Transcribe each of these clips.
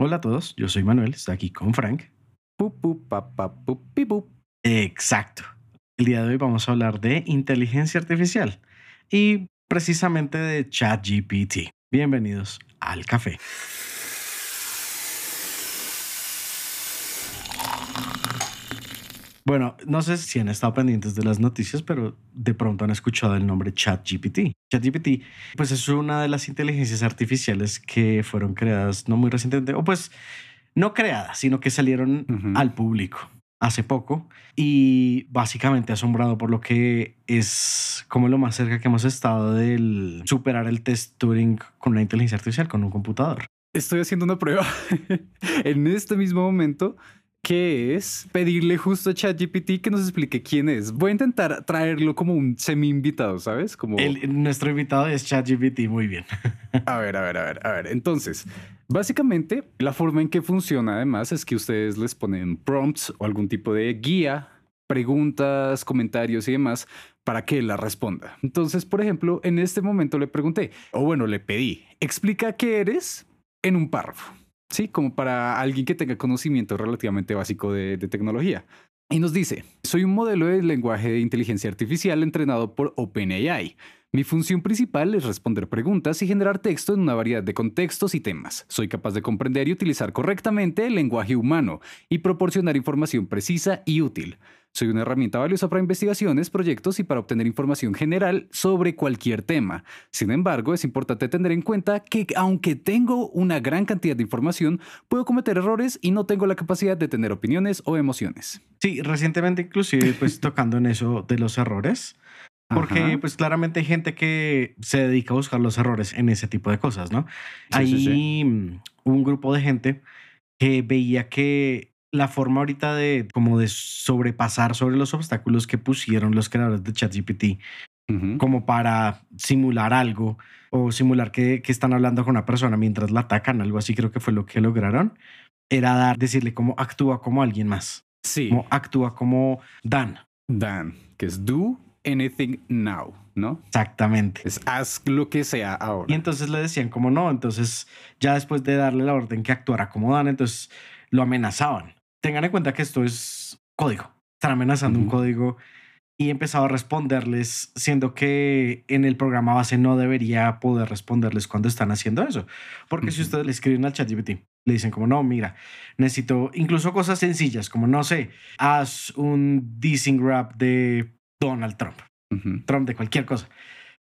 Hola a todos, yo soy Manuel, estoy aquí con Frank. Exacto. El día de hoy vamos a hablar de inteligencia artificial y precisamente de ChatGPT. Bienvenidos al café. Bueno, no sé si han estado pendientes de las noticias, pero de pronto han escuchado el nombre ChatGPT. ChatGPT, pues es una de las inteligencias artificiales que fueron creadas no muy recientemente, o pues no creadas, sino que salieron Ujú. al público hace poco y básicamente asombrado por lo que es como lo más cerca que hemos estado del superar el test Turing con una inteligencia artificial, con un computador. Estoy haciendo una prueba en este mismo momento que es pedirle justo a ChatGPT que nos explique quién es. Voy a intentar traerlo como un semi invitado, ¿sabes? Como El- nuestro invitado es ChatGPT, muy bien. A ver, a ver, a ver, a ver. Entonces, básicamente, la forma en que funciona además es que ustedes les ponen prompts o algún tipo de guía, preguntas, comentarios y demás para que la responda. Entonces, por ejemplo, en este momento le pregunté, o bueno, le pedí, explica qué eres en un párrafo. Sí, como para alguien que tenga conocimiento relativamente básico de, de tecnología. Y nos dice, soy un modelo de lenguaje de inteligencia artificial entrenado por OpenAI. Mi función principal es responder preguntas y generar texto en una variedad de contextos y temas. Soy capaz de comprender y utilizar correctamente el lenguaje humano y proporcionar información precisa y útil. Soy una herramienta valiosa para investigaciones, proyectos y para obtener información general sobre cualquier tema. Sin embargo, es importante tener en cuenta que aunque tengo una gran cantidad de información, puedo cometer errores y no tengo la capacidad de tener opiniones o emociones. Sí, recientemente inclusive pues tocando en eso de los errores, porque Ajá. pues claramente hay gente que se dedica a buscar los errores en ese tipo de cosas, ¿no? Sí, hay sí, sí. mm, un grupo de gente que veía que la forma ahorita de como de sobrepasar sobre los obstáculos que pusieron los creadores de ChatGPT como para simular algo o simular que, que están hablando con una persona mientras la atacan, algo así creo que fue lo que lograron, era dar, decirle cómo actúa como alguien más, Sí. como actúa como Dan. Dan, que es do anything now, ¿no? Exactamente. Es haz lo que sea ahora. Y entonces le decían como no, entonces ya después de darle la orden que actuara como Dan, entonces lo amenazaban. Tengan en cuenta que esto es código. Están amenazando un Ujú. código y empezaba a responderles, siendo que en el programa base no debería poder responderles cuando están haciendo eso. Porque si Ujú. ustedes le escriben al ChatGPT, le dicen como no, mira, necesito incluso cosas sencillas como no sé, haz un dissing rap de Donald Trump. Ujú. Trump de cualquier cosa.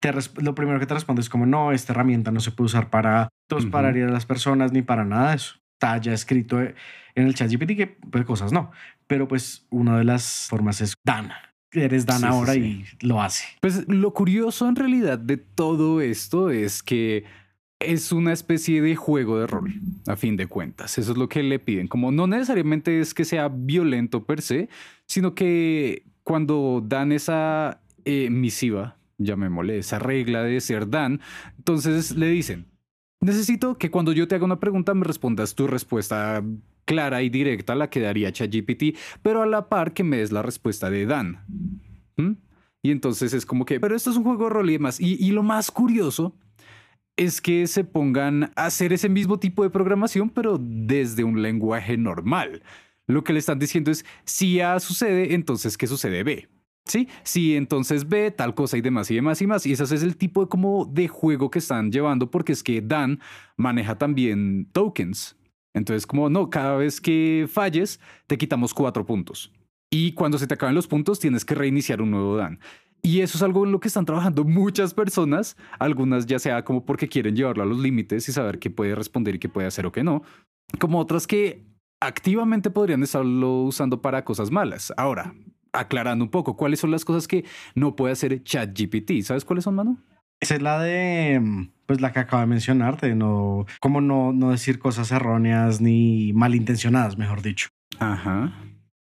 Te lo primero que te responde es como, no, esta herramienta no se puede usar para para Ujú. herir a las personas ni para nada de eso. Está ya escrito en el chat GPT que pues, cosas no. Pero pues una de las formas es Dan. Eres Dan Sí, sí, ahora sí. y lo hace. Pues lo curioso en realidad de todo esto es que es una especie de juego de rol, a fin de cuentas. Eso es lo que le piden. Como no necesariamente es que sea violento per se, sino que cuando dan esa eh, misiva, llamémosle esa regla de ser Dan, entonces le dicen, necesito que cuando yo te haga una pregunta me respondas tu respuesta clara y directa, la que daría ChatGPT, pero a la par que me des la respuesta de Dan. ¿Mm? Y entonces es como que, pero esto es un juego de rol y demás. Y, y lo más curioso es que se pongan a hacer ese mismo tipo de programación, pero desde un lenguaje normal. Lo que le están diciendo es, si A sucede, entonces ¿qué sucede B? Sí, si entonces B, tal cosa y demás y demás y más. Y ese es el tipo de, como de juego que están llevando, porque es que Dan maneja también tokens. Entonces, como no, cada vez que falles, te quitamos cuatro puntos. Y cuando se te acaben los puntos, tienes que reiniciar un nuevo Dan. Y eso es algo en lo que están trabajando muchas personas, algunas ya sea como porque quieren llevarlo a los límites y saber qué puede responder y qué puede hacer o qué no, como otras que activamente podrían estarlo usando para cosas malas. Ahora, aclarando un poco, ¿cuáles son las cosas que no puede hacer ChatGPT? ¿Sabes cuáles son, mano? Esa es la de, mm, pues la que acabo de mencionarte, no, como no, no decir cosas erróneas ni malintencionadas, mejor dicho. Ajá.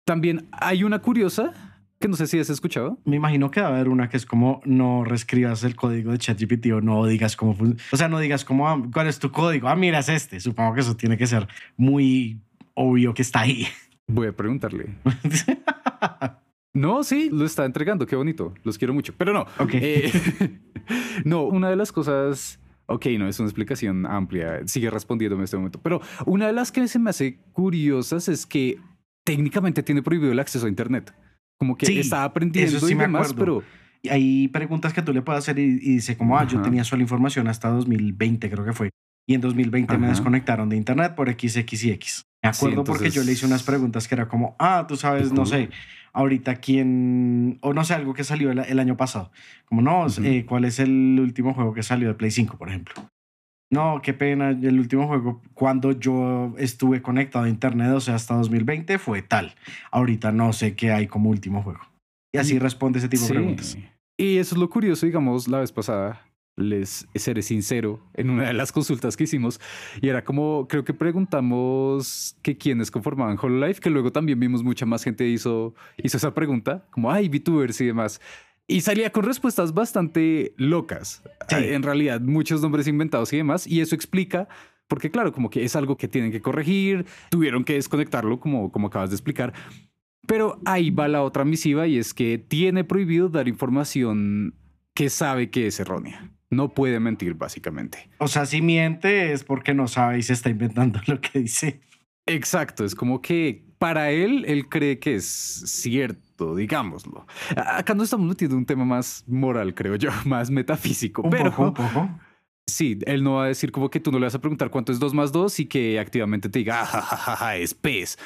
También hay una curiosa que no sé si has escuchado. Me imagino que va a haber una que es como no reescribas el código de ChatGPT o no digas cómo, o sea, no digas cómo, ah, cuál es tu código. Ah, mira, es este. Supongo que eso tiene que ser muy obvio que está ahí. Voy a preguntarle. No, sí, lo está entregando, qué bonito, los quiero mucho. Pero no, Ok. eh, no, una de las cosas Ok, no es una explicación amplia, sigue respondiéndome en este momento. Pero una de las que se me hace curiosas es que técnicamente tiene prohibido el acceso a Internet. Como que Sí, está aprendiendo eso sí y me demás, acuerdo. pero Y hay preguntas que tú le puedes hacer y, y dice como, ah, yo tenía sola información hasta 2020, creo que fue. Y en 2020 me Ajá. desconectaron de internet por X, X y X. Me Sí, acuerdo porque yo le hice unas preguntas que era como, ah, tú sabes, no sé, ahorita quién, o no sé, algo que salió el, el año pasado. Como, no, Ujú. eh, ¿cuál es el último juego que salió de Play 5, por ejemplo? No, qué pena, el último juego cuando yo estuve conectado a internet, o sea, hasta 2020 fue tal. Ahorita no sé qué hay como último juego. Y así responde ese tipo de preguntas. Y eso es lo curioso, digamos, la vez pasada, les seré sincero, en una de las consultas que hicimos, y era como, creo que preguntamos que quiénes conformaban Hololive, que luego también vimos mucha más gente hizo, hizo esa pregunta, como, ay, VTubers y demás. Y salía con respuestas bastante locas. Sí. Eh, En realidad, muchos nombres inventados y demás. Y eso explica, porque claro, como que es algo que tienen que corregir, tuvieron que desconectarlo, como, como acabas de explicar. Pero ahí va la otra misiva y es que tiene prohibido dar información que sabe que es errónea. No puede mentir, básicamente. O sea, si miente es porque no sabe y se está inventando lo que dice. Exacto, es como que para él, él cree que es cierto, digámoslo. Acá no estamos metiendo un tema más moral, creo yo, más metafísico, Un pero poco, un poco. sí, él no va a decir como que tú no le vas a preguntar cuánto es 2 más 2 y que activamente te diga, "Ah, ja, ja, ja, es pez.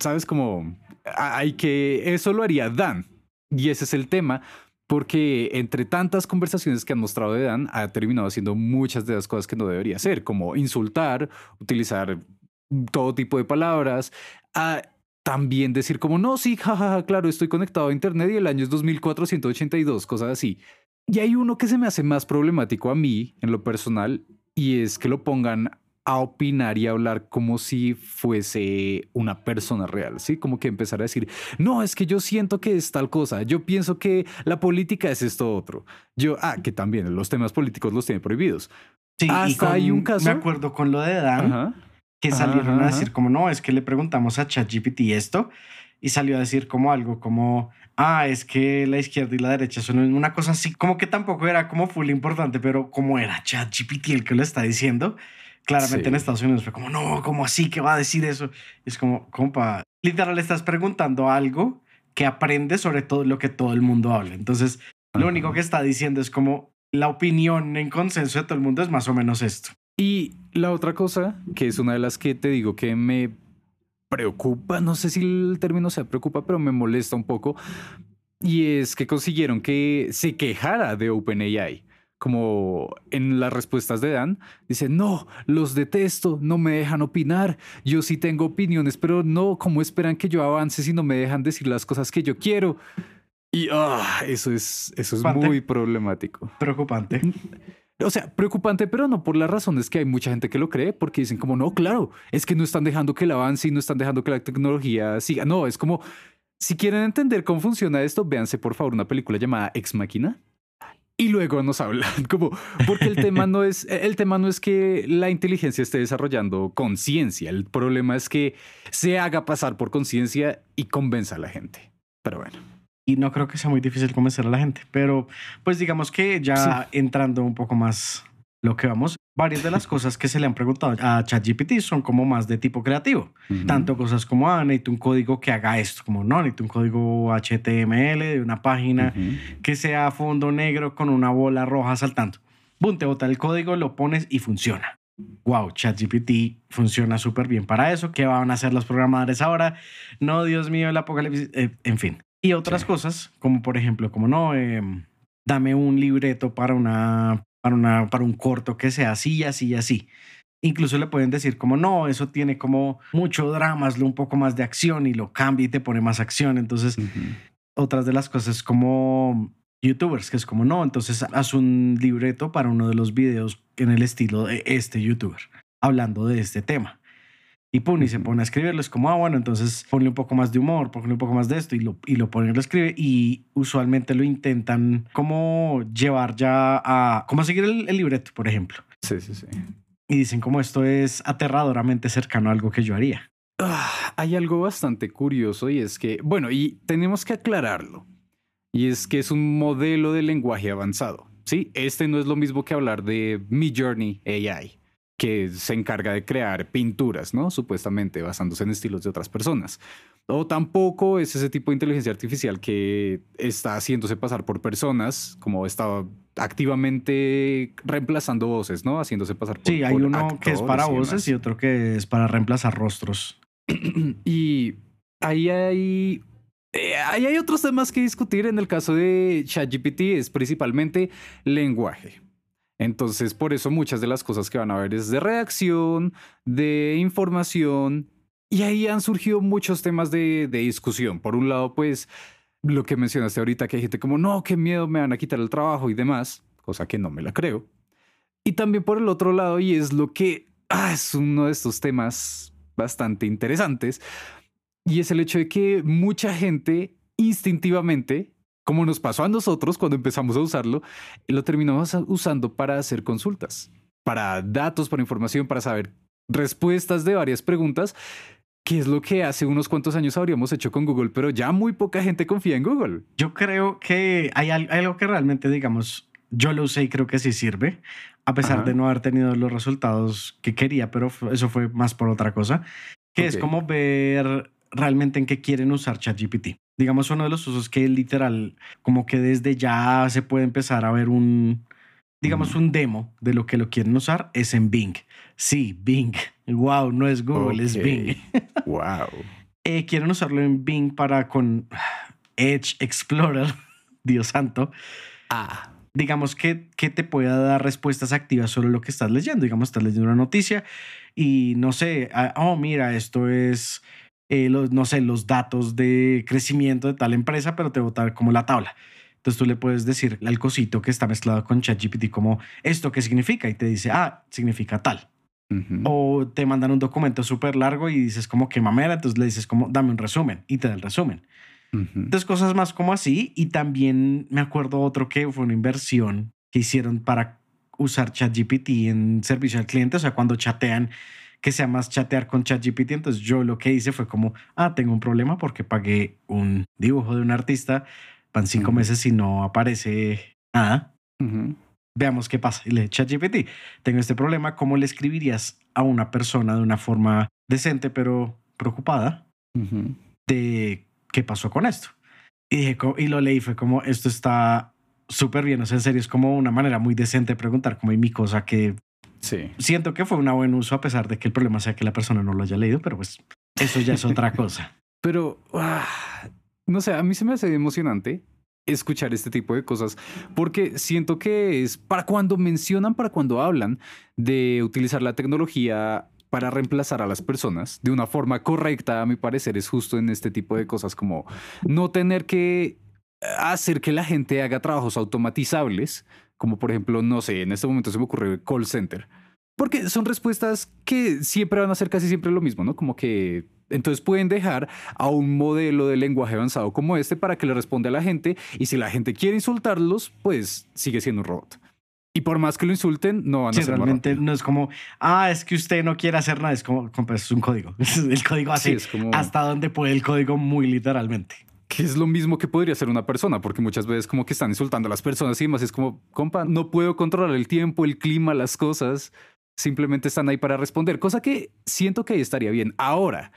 ¿Sabes? Como hay que, eso lo haría Dan. Y ese es el tema, porque entre tantas conversaciones que han mostrado de Dan, ha terminado haciendo muchas de las cosas que no debería hacer, como insultar, utilizar todo tipo de palabras, a también decir como, no, sí, jajaja, claro, estoy conectado a Internet y el año es 2482, cosas así. Y hay uno que se me hace más problemático a mí, en lo personal, y es que lo pongan a opinar y a hablar como si fuese una persona real, ¿sí? Como que empezar a decir, no, es que yo siento que es tal cosa, yo pienso que la política es esto otro. Yo, ah, que también los temas políticos los tiene prohibidos. Sí, Hasta con- hay un caso- Me acuerdo con lo de Dan, Ajá. que salieron ajá, a decir como, no, es que le preguntamos a ChatGPT esto y salió a decir como algo como, ah, es que la izquierda y la derecha son una cosa así, como que tampoco era como full importante, pero como era ChatGPT el que lo está diciendo, claramente Sí. en Estados Unidos fue como, no, ¿cómo así que va a decir eso? Y es como, compa, literal estás preguntando algo que aprende sobre todo lo que todo el mundo habla. Entonces, lo único que está diciendo es como la opinión en consenso de todo el mundo es más o menos esto. Y la otra cosa, que es una de las que te digo que me preocupa, no sé si el término sea preocupa, pero me molesta un poco, y es que consiguieron que se quejara de OpenAI. Como en las respuestas de Dan, dice, no, los detesto, no me dejan opinar, yo sí tengo opiniones, pero no, ¿cómo esperan que yo avance si no me dejan decir las cosas que yo quiero? Y ah, eso es, eso es Pante. muy problemático. Preocupante. O sea, preocupante, pero no por las razones que hay mucha gente que lo cree, porque dicen como, no, claro, es que no están dejando que el avance y no están dejando que la tecnología siga. No, es como, si quieren entender cómo funciona esto, véanse por favor una película llamada Ex Máquina. Y luego nos hablan, como, porque el tema no es, el tema no es que la inteligencia esté desarrollando conciencia, el problema es que se haga pasar por conciencia y convenza a la gente. Pero bueno. y no creo que sea muy difícil convencer a la gente, pero pues digamos que ya entrando un poco más lo que vamos, varias de las cosas que se le han preguntado a ChatGPT son como más de tipo creativo, tanto cosas como, ah, necesito un código que haga esto, como no, necesito un código HTML de una página Ujú. que sea fondo negro con una bola roja saltando. Boom, te bota el código, lo pones y funciona. Wow, ChatGPT funciona súper bien para eso. ¿Qué van a hacer los programadores ahora? No, Dios mío, el apocalipsis. eh, en fin. Y otras Sí. cosas, como por ejemplo, como no, em, dame un libreto para, una, para, una, para un corto que sea así, así, así. Incluso le pueden decir como no, eso tiene como mucho drama, hazlo un poco más de acción y lo cambia y te pone más acción. Entonces, otras de las cosas como youtubers, que es como no, entonces haz un libreto para uno de los videos en el estilo de este youtuber, hablando de este tema. Y pum, y se pone a escribirlo. Es como, ah, bueno, entonces ponle un poco más de humor, ponle un poco más de esto y lo, y lo pone y lo escribe. Y usualmente lo intentan como llevar ya a, como seguir el, el libreto, por ejemplo. Sí, sí, sí. Y dicen como esto es aterradoramente cercano a algo que yo haría. Ah, hay algo bastante curioso y es que, bueno, y tenemos que aclararlo. Y es que es un modelo de lenguaje avanzado. ¿sí? Este no es lo mismo que hablar de Mi Journey AI, que se encarga de crear pinturas, ¿no? Supuestamente basándose en estilos de otras personas. O tampoco es ese tipo de inteligencia artificial que está haciéndose pasar por personas, como está activamente reemplazando voces, ¿no? Haciéndose pasar por Sí, hay uno que es para voces y otro que es para reemplazar rostros. y ahí hay eh, ahí hay otros temas que discutir. En el caso de ChatGPT es principalmente lenguaje. Entonces, por eso muchas de las cosas que van a ver es de reacción, de información, y ahí han surgido muchos temas de, de discusión. Por un lado, pues, lo que mencionaste ahorita, que hay gente como, no, qué miedo, me van a quitar el trabajo y demás, cosa que no me la creo. Y también por el otro lado, y es lo que ah, es uno de estos temas bastante interesantes, y es el hecho de que mucha gente instintivamente, como nos pasó a nosotros cuando empezamos a usarlo, lo terminamos usando para hacer consultas, para datos, para información, para saber respuestas de varias preguntas, que es lo que hace unos cuantos años habríamos hecho con Google, pero ya muy poca gente confía en Google. Yo creo que hay algo que realmente, digamos, yo lo usé y creo que sí sirve, a pesar de no haber tenido los resultados que quería, pero eso fue más por otra cosa, que es como ver realmente en qué quieren usar ChatGPT. Digamos, uno de los usos que literal, como que desde ya se puede empezar a ver un, digamos, un demo de lo que lo quieren usar es en Bing. Sí, Bing. Wow, no es Google, es Bing. wow. Eh, quieren usarlo en Bing para con Edge Explorer, Dios santo. Ah. Digamos que, que te pueda dar respuestas activas sobre lo que estás leyendo. Digamos, estás leyendo una noticia y no sé, ah, oh, mira, esto es eh, los, no sé, los datos de crecimiento de tal empresa, pero te dar como la tabla. Entonces tú le puedes decir al cosito que está mezclado con ChatGPT como esto qué significa y te dice, ah, significa tal. O te mandan un documento súper largo y dices como que mamera, entonces le dices como dame un resumen y te da el resumen. Entonces cosas más como así y también me acuerdo otro que fue una inversión que hicieron para usar ChatGPT en servicio al cliente, o sea, cuando chatean que sea más chatear con ChatGPT. Entonces yo lo que hice fue como, ah, tengo un problema porque pagué un dibujo de un artista, van cinco meses y no aparece nada. Veamos qué pasa. Y le ChatGPT, tengo este problema, ¿cómo le escribirías a una persona de una forma decente pero preocupada de qué pasó con esto? Y, dije, y lo leí, fue como, esto está súper bien, o sea, en serio, es como una manera muy decente de preguntar, como hay mi cosa que Sí. Siento que fue un buen uso a pesar de que el problema sea que la persona no lo haya leído, pero pues eso ya es otra cosa. Pero, ah, no sé, a mí se me hace emocionante escuchar este tipo de cosas porque siento que es para cuando mencionan, para cuando hablan de utilizar la tecnología para reemplazar a las personas de una forma correcta, a mi parecer, es justo en este tipo de cosas como no tener que hacer que la gente haga trabajos automatizables, como por ejemplo, no sé, en este momento se me ocurre el call center. Porque son respuestas que siempre van a ser casi siempre lo mismo, ¿no? Como que entonces pueden dejar a un modelo de lenguaje avanzado como este para que le responda a la gente y si la gente quiere insultarlos, pues sigue siendo un robot. Y por más que lo insulten, no van a ser realmente no es como, ah, es que usted no quiere hacer nada, es como, es un código. El código así, es como... hasta donde puede el código muy literalmente que es lo mismo que podría ser una persona, porque muchas veces como que están insultando a las personas y más es como, compa, no puedo controlar el tiempo, el clima, las cosas, simplemente están ahí para responder, cosa que siento que ahí estaría bien. Ahora,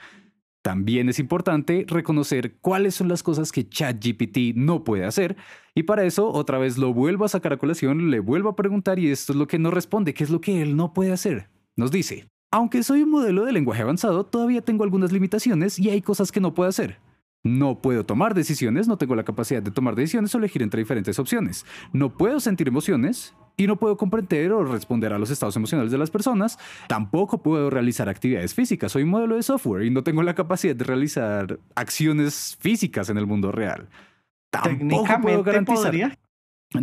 también es importante reconocer cuáles son las cosas que ChatGPT no puede hacer y para eso otra vez lo vuelvo a sacar a colación, le vuelvo a preguntar y esto es lo que nos responde, qué es lo que él no puede hacer. Nos dice, aunque soy un modelo de lenguaje avanzado, todavía tengo algunas limitaciones y hay cosas que no puedo hacer. No puedo tomar decisiones, no tengo la capacidad de tomar decisiones o elegir entre diferentes opciones. No puedo sentir emociones y no puedo comprender o responder a los estados emocionales de las personas. Tampoco puedo realizar actividades físicas. Soy un modelo de software y no tengo la capacidad de realizar acciones físicas en el mundo real. Tampoco puedo garantizar.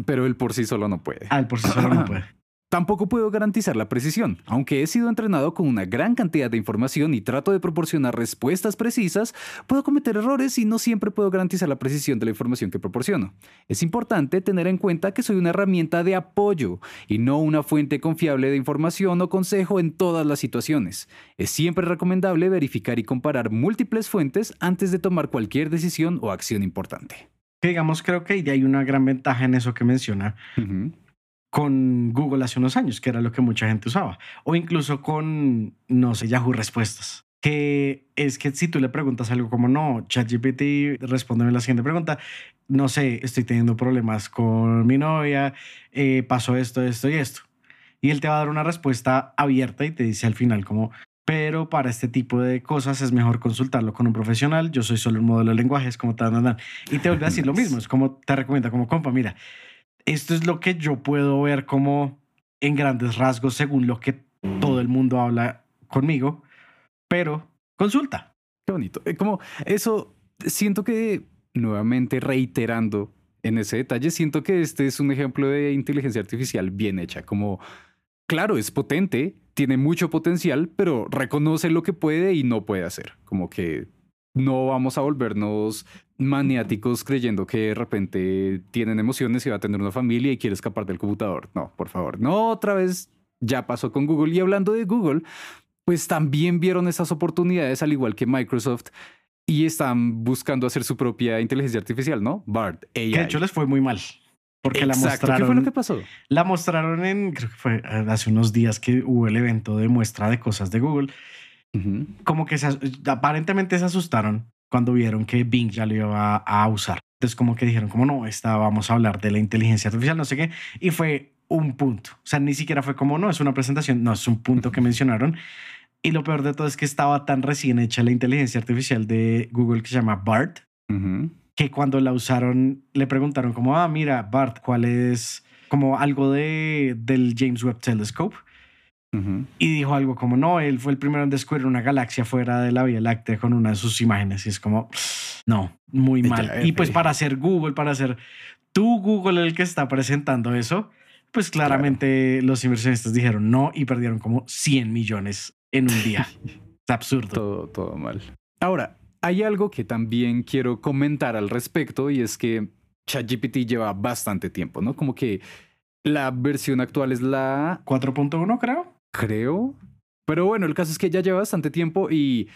Pero él por sí solo no puede. Ah, él por sí solo no puede. Tampoco puedo garantizar la precisión, aunque he sido entrenado con una gran cantidad de información y trato de proporcionar respuestas precisas, puedo cometer errores y no siempre puedo garantizar la precisión de la información que proporciono. Es importante tener en cuenta que soy una herramienta de apoyo y no una fuente confiable de información o consejo en todas las situaciones. Es siempre recomendable verificar y comparar múltiples fuentes antes de tomar cualquier decisión o acción importante. digamos, creo que hay una gran ventaja en eso que menciona con Google hace unos años, que era lo que mucha gente usaba, o incluso con, no sé, Yahoo Respuestas, que es que si tú le preguntas algo como, no, ChatGPT, respóndeme la siguiente pregunta, no sé, estoy teniendo problemas con mi novia, eh, pasó esto, esto y esto. Y él te va a dar una respuesta abierta y te dice al final como, pero para este tipo de cosas es mejor consultarlo con un profesional. Yo soy solo un modelo de lenguaje, es como tal, y te vuelve a decir lo mismo. Es como te recomienda, como compa, mira, esto es lo que yo puedo ver como en grandes rasgos según lo que todo el mundo habla conmigo, pero consulta. Qué bonito. Eh, como eso, siento que nuevamente reiterando en ese detalle, siento que este es un ejemplo de inteligencia artificial bien hecha, como claro, es potente, tiene mucho potencial, pero reconoce lo que puede y no puede hacer. Como que no vamos a volvernos maniáticos creyendo que de repente tienen emociones y va a tener una familia y quiere escapar del computador. No, por favor, no otra vez. Ya pasó con Google. Y hablando de Google, pues también vieron esas oportunidades, al igual que Microsoft, y están buscando hacer su propia inteligencia artificial, ¿no? BART, AI. Que de hecho les fue muy mal. Porque la mostraron. ¿Qué fue lo que pasó? La mostraron en, creo que fue eh, hace unos días que hubo el evento de muestra de cosas de Google. Como que se, aparentemente se asustaron cuando vieron que Bing ya lo iba a, usar. Entonces como que dijeron, como no, esta, vamos a hablar de la inteligencia artificial, no sé qué. Y fue un punto. O sea, ni siquiera fue como, no, es una presentación, no, es un punto que mencionaron. Y lo peor de todo es que estaba tan recién hecha la inteligencia artificial de Google que se llama BART, que cuando la usaron le preguntaron como, ah, mira, BART, ¿cuál es como algo de, del James Webb Telescope? Y dijo algo como, no, él fue el primero en descubrir una galaxia fuera de la Vía Láctea con una de sus imágenes. Y es como, no, muy mal. y pues para hacer Google, para hacer tú Google el que está presentando eso, pues claramente los inversionistas dijeron no y perdieron como 100 millones en un día. es absurdo. Todo, todo mal. Ahora, hay algo que también quiero comentar al respecto y es que ChatGPT lleva bastante tiempo, ¿no? Como que la versión actual es la 4.1, creo. Creo. Pero bueno, el caso es que ya lleva bastante tiempo y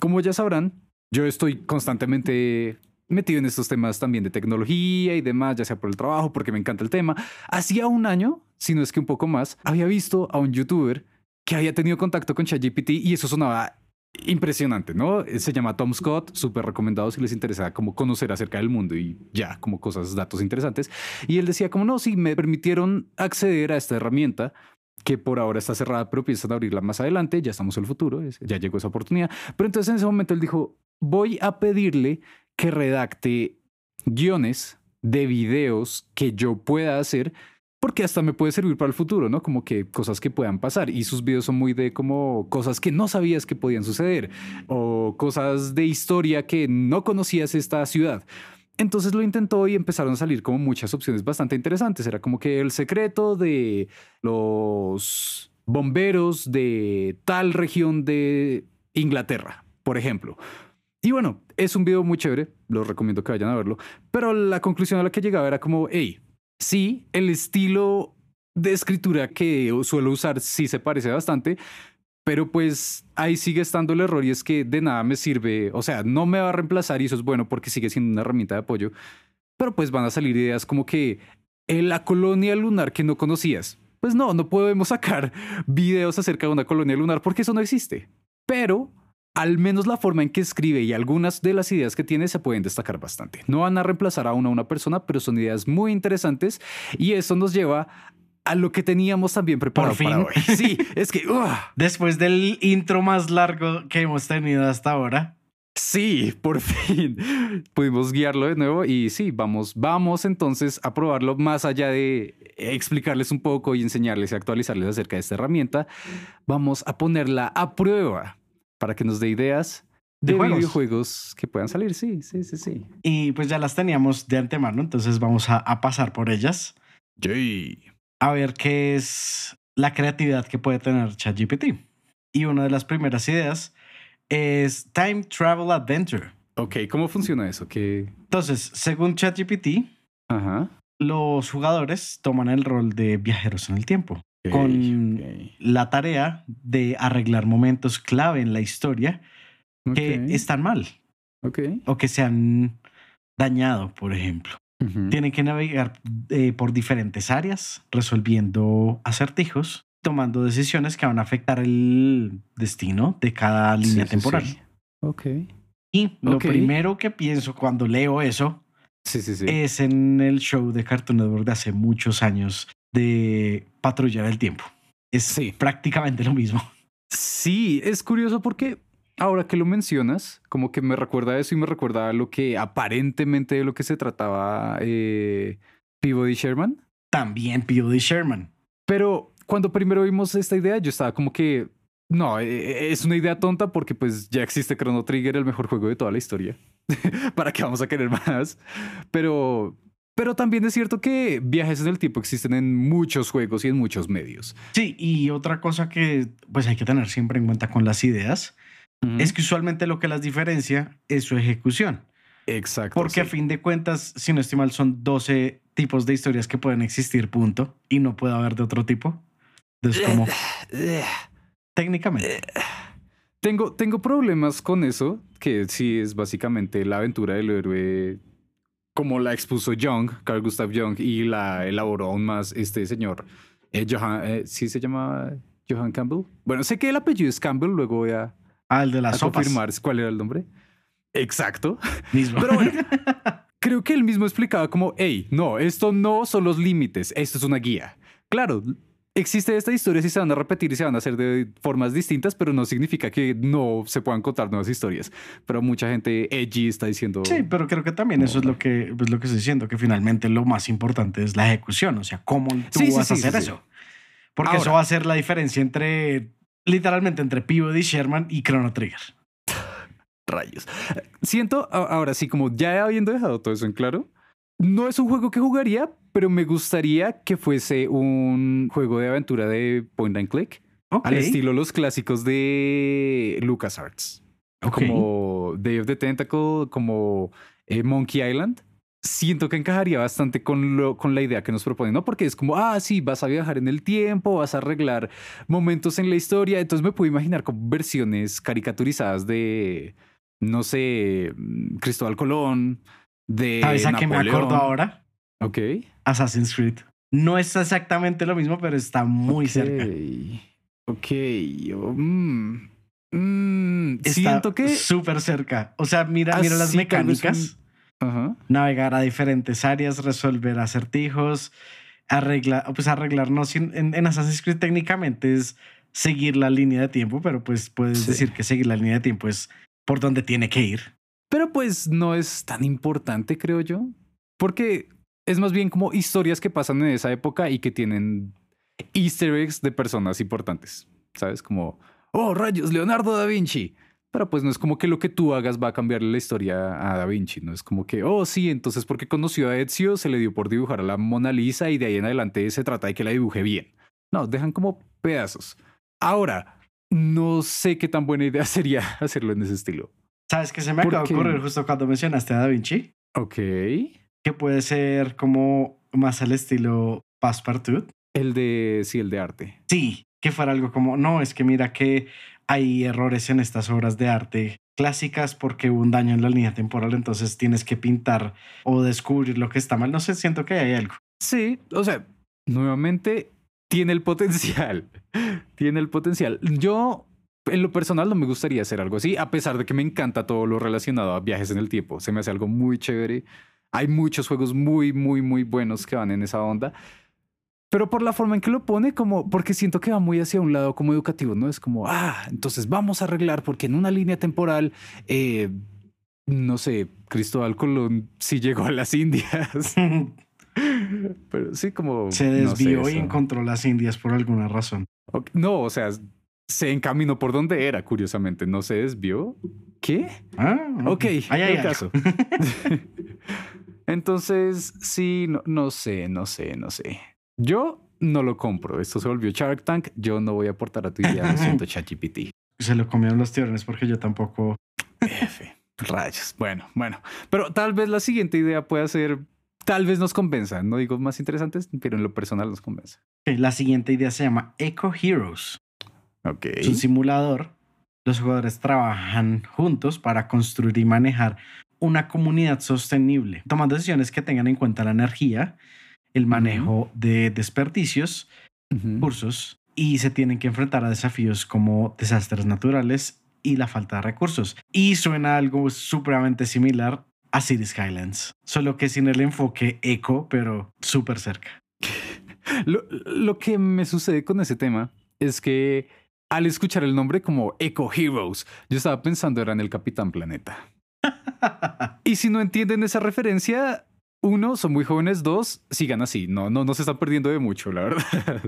como ya sabrán, yo estoy constantemente metido en estos temas también de tecnología y demás, ya sea por el trabajo, porque me encanta el tema. Hacía un año, si no es que un poco más, había visto a un youtuber que había tenido contacto con ChatGPT y eso sonaba impresionante, ¿no? Se llama Tom Scott, súper recomendado si les interesa como conocer acerca del mundo y ya, como cosas, datos interesantes. Y él decía como, no, sí, me permitieron acceder a esta herramienta que por ahora está cerrada, pero piensan abrirla más adelante, ya estamos en el futuro, ya llegó esa oportunidad. Pero entonces en ese momento él dijo, voy a pedirle que redacte guiones de videos que yo pueda hacer porque hasta me puede servir para el futuro, ¿no? Como que cosas que puedan pasar. Y sus videos son muy de como cosas que no sabías que podían suceder o cosas de historia que no conocías esta ciudad. Entonces lo intentó y empezaron a salir como muchas opciones bastante interesantes. Era como que el secreto de los bomberos de tal región de Inglaterra, por ejemplo. Y bueno, es un video muy chévere, lo recomiendo que vayan a verlo, pero la conclusión a la que llegaba era como, hey, sí, el estilo de escritura que suelo usar sí se parece bastante, pero pues ahí sigue estando el error y es que de nada me sirve, o sea, no me va a reemplazar y eso es bueno porque sigue siendo una herramienta de apoyo, pero pues van a salir ideas como que en la colonia lunar que no conocías. Pues no, no podemos sacar videos acerca de una colonia lunar porque eso no existe. Pero al menos la forma en que escribe y algunas de las ideas que tiene se pueden destacar bastante. No van a reemplazar a una, una persona, pero son ideas muy interesantes y eso nos lleva a lo que teníamos también preparado Por fin. para hoy. Sí, es que después del intro más largo que hemos tenido hasta ahora. Sí, por fin pudimos guiarlo de nuevo y sí, vamos, vamos entonces a probarlo más allá de explicarles un poco y enseñarles y actualizarles acerca de esta herramienta. Vamos a ponerla a prueba para que nos dé ideas de, videojuegos que puedan salir. Sí, sí, sí, sí. Y pues ya las teníamos de antemano, entonces vamos a, pasar por ellas. Yay. A ver qué es la creatividad que puede tener ChatGPT. Y una de las primeras ideas es Time Travel Adventure. Ok, ¿cómo funciona eso? Entonces, según ChatGPT, los jugadores toman el rol de viajeros en el tiempo con la tarea de arreglar momentos clave en la historia que están mal. O que se han dañado, por ejemplo. Tienen que navegar eh, por diferentes áreas, resolviendo acertijos, tomando decisiones que van a afectar el destino de cada línea Sí, temporal. sí. Ok. Y lo primero que pienso cuando leo eso Sí, sí, sí. es en el show de Cartoon Network de hace muchos años de Patrulla del Tiempo. Es Sí. prácticamente lo mismo. Sí, es curioso porque ahora que lo mencionas, como que me recuerda a eso y me recuerda a lo que aparentemente de lo que se trataba eh, Peabody Sherman. También P.O.D. Sherman. Pero cuando primero vimos esta idea, yo estaba como que no, eh, es una idea tonta porque pues ya existe Chrono Trigger, el mejor juego de toda la historia. ¿Para qué vamos a querer más? Pero, pero también es cierto que viajes en el tiempo existen en muchos juegos y en muchos medios. Sí, y otra cosa que pues hay que tener siempre en cuenta con las ideas es que usualmente lo que las diferencia es su ejecución. Exacto. Porque a fin de cuentas, si no estoy mal, son 12 tipos de historias que pueden existir, punto. Y no puede haber de otro tipo. Entonces, como técnicamente. Tengo, tengo problemas con eso, que sí es básicamente la aventura del héroe como la expuso Young, Carl Gustav Young, y la elaboró aún más este señor. Eh, Johan, eh, ¿Sí se llama Johan Campbell? Bueno, sé que el apellido es Campbell, luego voy a, Ah, el de a las sopas. confirmar cuál era el nombre. Exacto. Mismo. Pero bueno, creo que él mismo explicaba como, hey, no, esto no son los límites, esto es una guía. Claro, existe esta historia y se van a repetir y se van a hacer de formas distintas, pero no significa que no se puedan contar nuevas historias. Pero mucha gente edgy está diciendo... Sí, pero creo que también eso es lo que, pues, lo que estoy diciendo, que finalmente lo más importante es la ejecución, o sea, cómo tú Sí, sí, vas a sí, hacer eso. Porque eso va a ser la diferencia entre, literalmente, entre Peabody Sherman y Chrono Trigger. Rayos. Siento, ahora sí, como ya habiendo dejado todo eso en claro, no es un juego que jugaría, pero me gustaría que fuese un juego de aventura de point and click, al estilo los clásicos de LucasArts. ok. como Day of the Tentacle, como eh, Monkey Island. Siento que encajaría bastante con, lo, con la idea que nos proponen, ¿no? Porque es como, ah, sí, vas a viajar en el tiempo, vas a arreglar momentos en la historia. Entonces me puedo imaginar como versiones caricaturizadas de, no sé, mm, Cristóbal Colón, de. ¿Sabes a qué me acuerdo ahora? Ok. Assassin's Creed. No es exactamente lo mismo, pero está muy cerca. Ok. yo, mm, mm, Está siento que. súper cerca. O sea, mira, mira las mecánicas. Navegar a diferentes áreas, resolver acertijos, arreglar, pues arreglar, no, sin- en, en Assassin's Creed técnicamente es seguir la línea de tiempo, pero pues puedes Sí. decir que seguir la línea de tiempo es por donde tiene que ir. Pero pues no es tan importante, creo yo. Porque es más bien como historias que pasan en esa época y que tienen easter eggs de personas importantes. ¿Sabes? Como, oh, rayos, Leonardo da Vinci. Pero pues no es como que lo que tú hagas va a cambiarle la historia a Da Vinci. No es como que, oh, sí, entonces porque conoció a Ezio se le dio por dibujar a la Mona Lisa y de ahí en adelante se trata de que la dibuje bien. No, dejan como pedazos. Ahora, no sé qué tan buena idea sería hacerlo en ese estilo. ¿Sabes qué se me ¿Por acaba de ocurrir justo cuando mencionaste a Da Vinci? Ok. Que puede ser como más al estilo Passepartout. El de, sí, el de arte. Sí, que fuera algo como, no, es que mira que hay errores en estas obras de arte clásicas porque hubo un daño en la línea temporal, entonces tienes que pintar o descubrir lo que está mal. No sé, siento que hay algo. Sí, o sea, nuevamente tiene el potencial. tiene el potencial. Yo, en lo personal, no me gustaría hacer algo así, a pesar de que me encanta todo lo relacionado a viajes en el tiempo. Se me hace algo muy chévere. Hay muchos juegos muy, muy, muy buenos que van en esa onda. Pero por la forma en que lo pone, como porque siento que va muy hacia un lado como educativo, ¿no? Es como, ah, entonces vamos a arreglar porque en una línea temporal, eh, no sé, Cristóbal Colón sí llegó a las Indias. Pero sí, como. Se no sé, desvió y encontró las Indias por alguna razón. No, o sea, se encaminó por donde era, curiosamente. No se desvió. ¿Qué? Ah, Ok, Ahí hay caso. Entonces, sí, no, no sé, no sé, no sé. Yo no lo compro. Esto se volvió Shark Tank. Yo no voy a aportar a tu idea. Lo siento, ChatGPT. Se lo comieron los tirones porque yo tampoco. F. Rayos. Bueno, bueno. Pero tal vez la siguiente idea pueda ser. Tal vez nos convenza. No digo más interesantes, pero en lo personal nos convenza. La siguiente idea se llama Eco Heroes. Ok. Es un simulador. Los jugadores trabajan juntos para construir y manejar una comunidad sostenible, tomando decisiones que tengan en cuenta la energía, el manejo de desperdicios, recursos y se tienen que enfrentar a desafíos como desastres naturales y la falta de recursos. Y suena algo supremamente similar a City Skylines, solo que sin el enfoque eco, pero súper cerca. Lo, lo, que me sucede con ese tema es que al escuchar el nombre como Eco Heroes, yo estaba pensando era en el Capitán Planeta. y si no entienden esa referencia, uno, son muy jóvenes, dos, sigan así. No, no, no se están perdiendo de mucho, la verdad.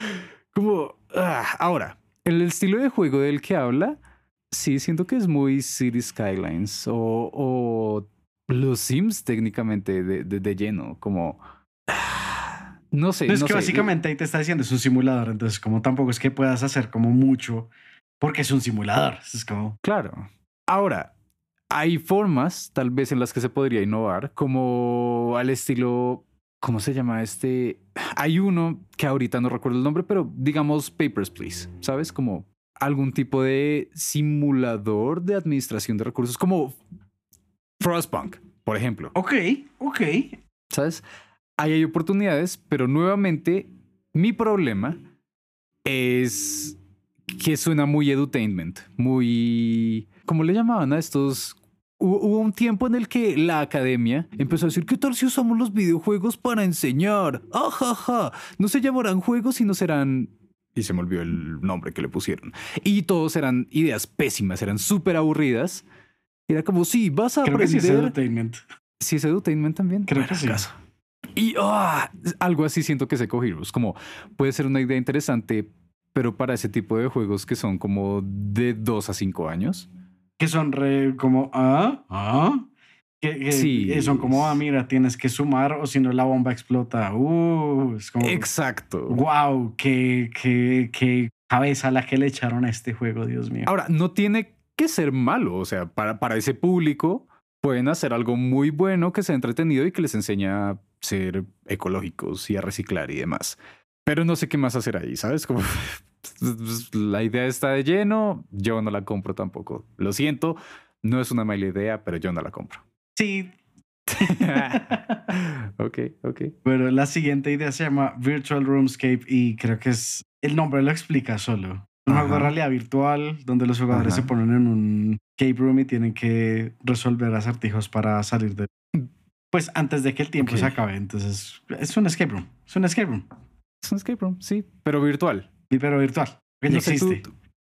como, ah, ahora, el estilo de juego del que habla, sí, siento que es muy City Skylines o, o los Sims técnicamente de, de, lleno, como... No sé. es que básicamente ahí te está diciendo es un simulador, entonces como tampoco es que puedas hacer como mucho porque es un simulador. Es como... Claro. Ahora, hay formas tal vez en las que se podría innovar, como al estilo, ¿cómo se llama este? Hay uno que ahorita no recuerdo el nombre, pero digamos Papers, Please, ¿sabes? Como algún tipo de simulador de administración de recursos, como Frostpunk, por ejemplo. Ok, ok. ¿Sabes? Ahí hay oportunidades, pero nuevamente mi problema es que suena muy edutainment, muy... ¿Cómo le llamaban a estos? Hubo un tiempo en el que la academia empezó a decir, ¿qué tal si usamos los videojuegos para enseñar? ¡Ajaja! No se llamarán juegos, sino serán y se me olvidó el nombre que le pusieron. Y todos eran ideas pésimas, eran súper aburridas. Era como, sí, vas a Creo aprender. Que sí es edutainment. Sí es edutainment también. Creo que sí. Y ah, algo así siento que se Heroes. Como puede ser una idea interesante, pero para ese tipo de juegos que son como de dos a cinco años. Que son re como, ah, ah. Que, sí. son como, ah, mira, tienes que sumar o si no la bomba explota. Uh, es como, Exacto. Wow, qué, qué, qué cabeza la que le echaron a este juego, Dios mío. Ahora, no tiene que ser malo, o sea, para, para ese público pueden hacer algo muy bueno que sea entretenido y que les enseña a ser ecológicos y a reciclar y demás. Pero no sé qué más hacer ahí, ¿sabes? Como la idea está de lleno, yo no la compro tampoco. Lo siento, no es una mala idea, pero yo no la compro. Sí. ok, ok. Bueno, la siguiente idea se llama Virtual Roomscape y creo que es el nombre lo explica solo. Un juego de realidad virtual donde los jugadores se ponen en un escape room y tienen que resolver acertijos para salir de. Pues antes de que el tiempo se acabe. Entonces es un escape room. Es un escape room. Es un escape room, sí, pero virtual. Pero virtual. Que ya existe.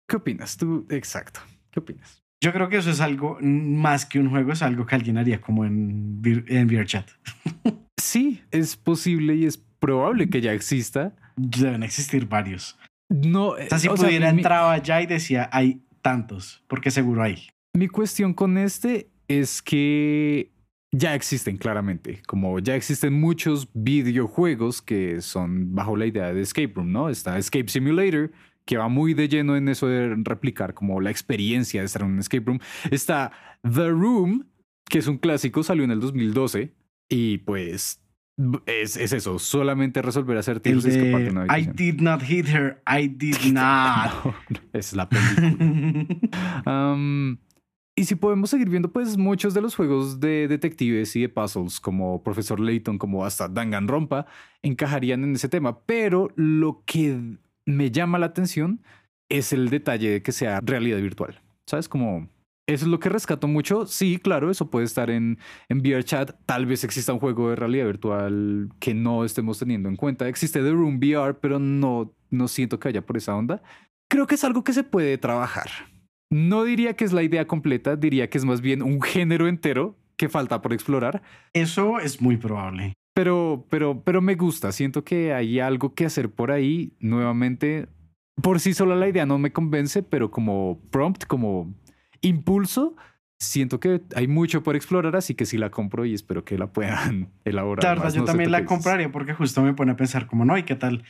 ¿Qué opinas? Tú, exacto. ¿Qué opinas? Yo creo que eso es algo más que un juego, es algo que alguien haría como en, en VRChat. sí, es posible y es probable que ya exista. Deben existir varios. No, o sea, si pudiera entrar allá y decía, hay tantos, porque seguro hay. Mi cuestión con este es que ya existen claramente, como ya existen muchos videojuegos que son bajo la idea de escape room, ¿no? Está Escape Simulator, que va muy de lleno en eso de replicar como la experiencia de estar en un escape room. Está The Room, que es un clásico, salió en el 2012 y pues es, es eso, solamente resolver y escapar de una I did not hit her, I did not. es la película. um, y si podemos seguir viendo, pues muchos de los juegos de detectives y de puzzles, como Profesor Layton, como hasta Danganronpa, encajarían en ese tema. Pero lo que me llama la atención es el detalle de que sea realidad virtual. ¿Sabes? Como eso es lo que rescato mucho. Sí, claro, eso puede estar en, en VRChat. Tal vez exista un juego de realidad virtual que no estemos teniendo en cuenta. Existe The Room VR, pero no, no siento que haya por esa onda. Creo que es algo que se puede trabajar. No diría que es la idea completa, diría que es más bien un género entero que falta por explorar. Eso es muy probable. Pero, pero, pero me gusta. Siento que hay algo que hacer por ahí. Nuevamente, por sí sola la idea no me convence, pero como prompt, como impulso, siento que hay mucho por explorar, así que sí la compro y espero que la puedan elaborar. Claro, yo también la compraría porque justo me pone a pensar como, no, ¿y qué tal?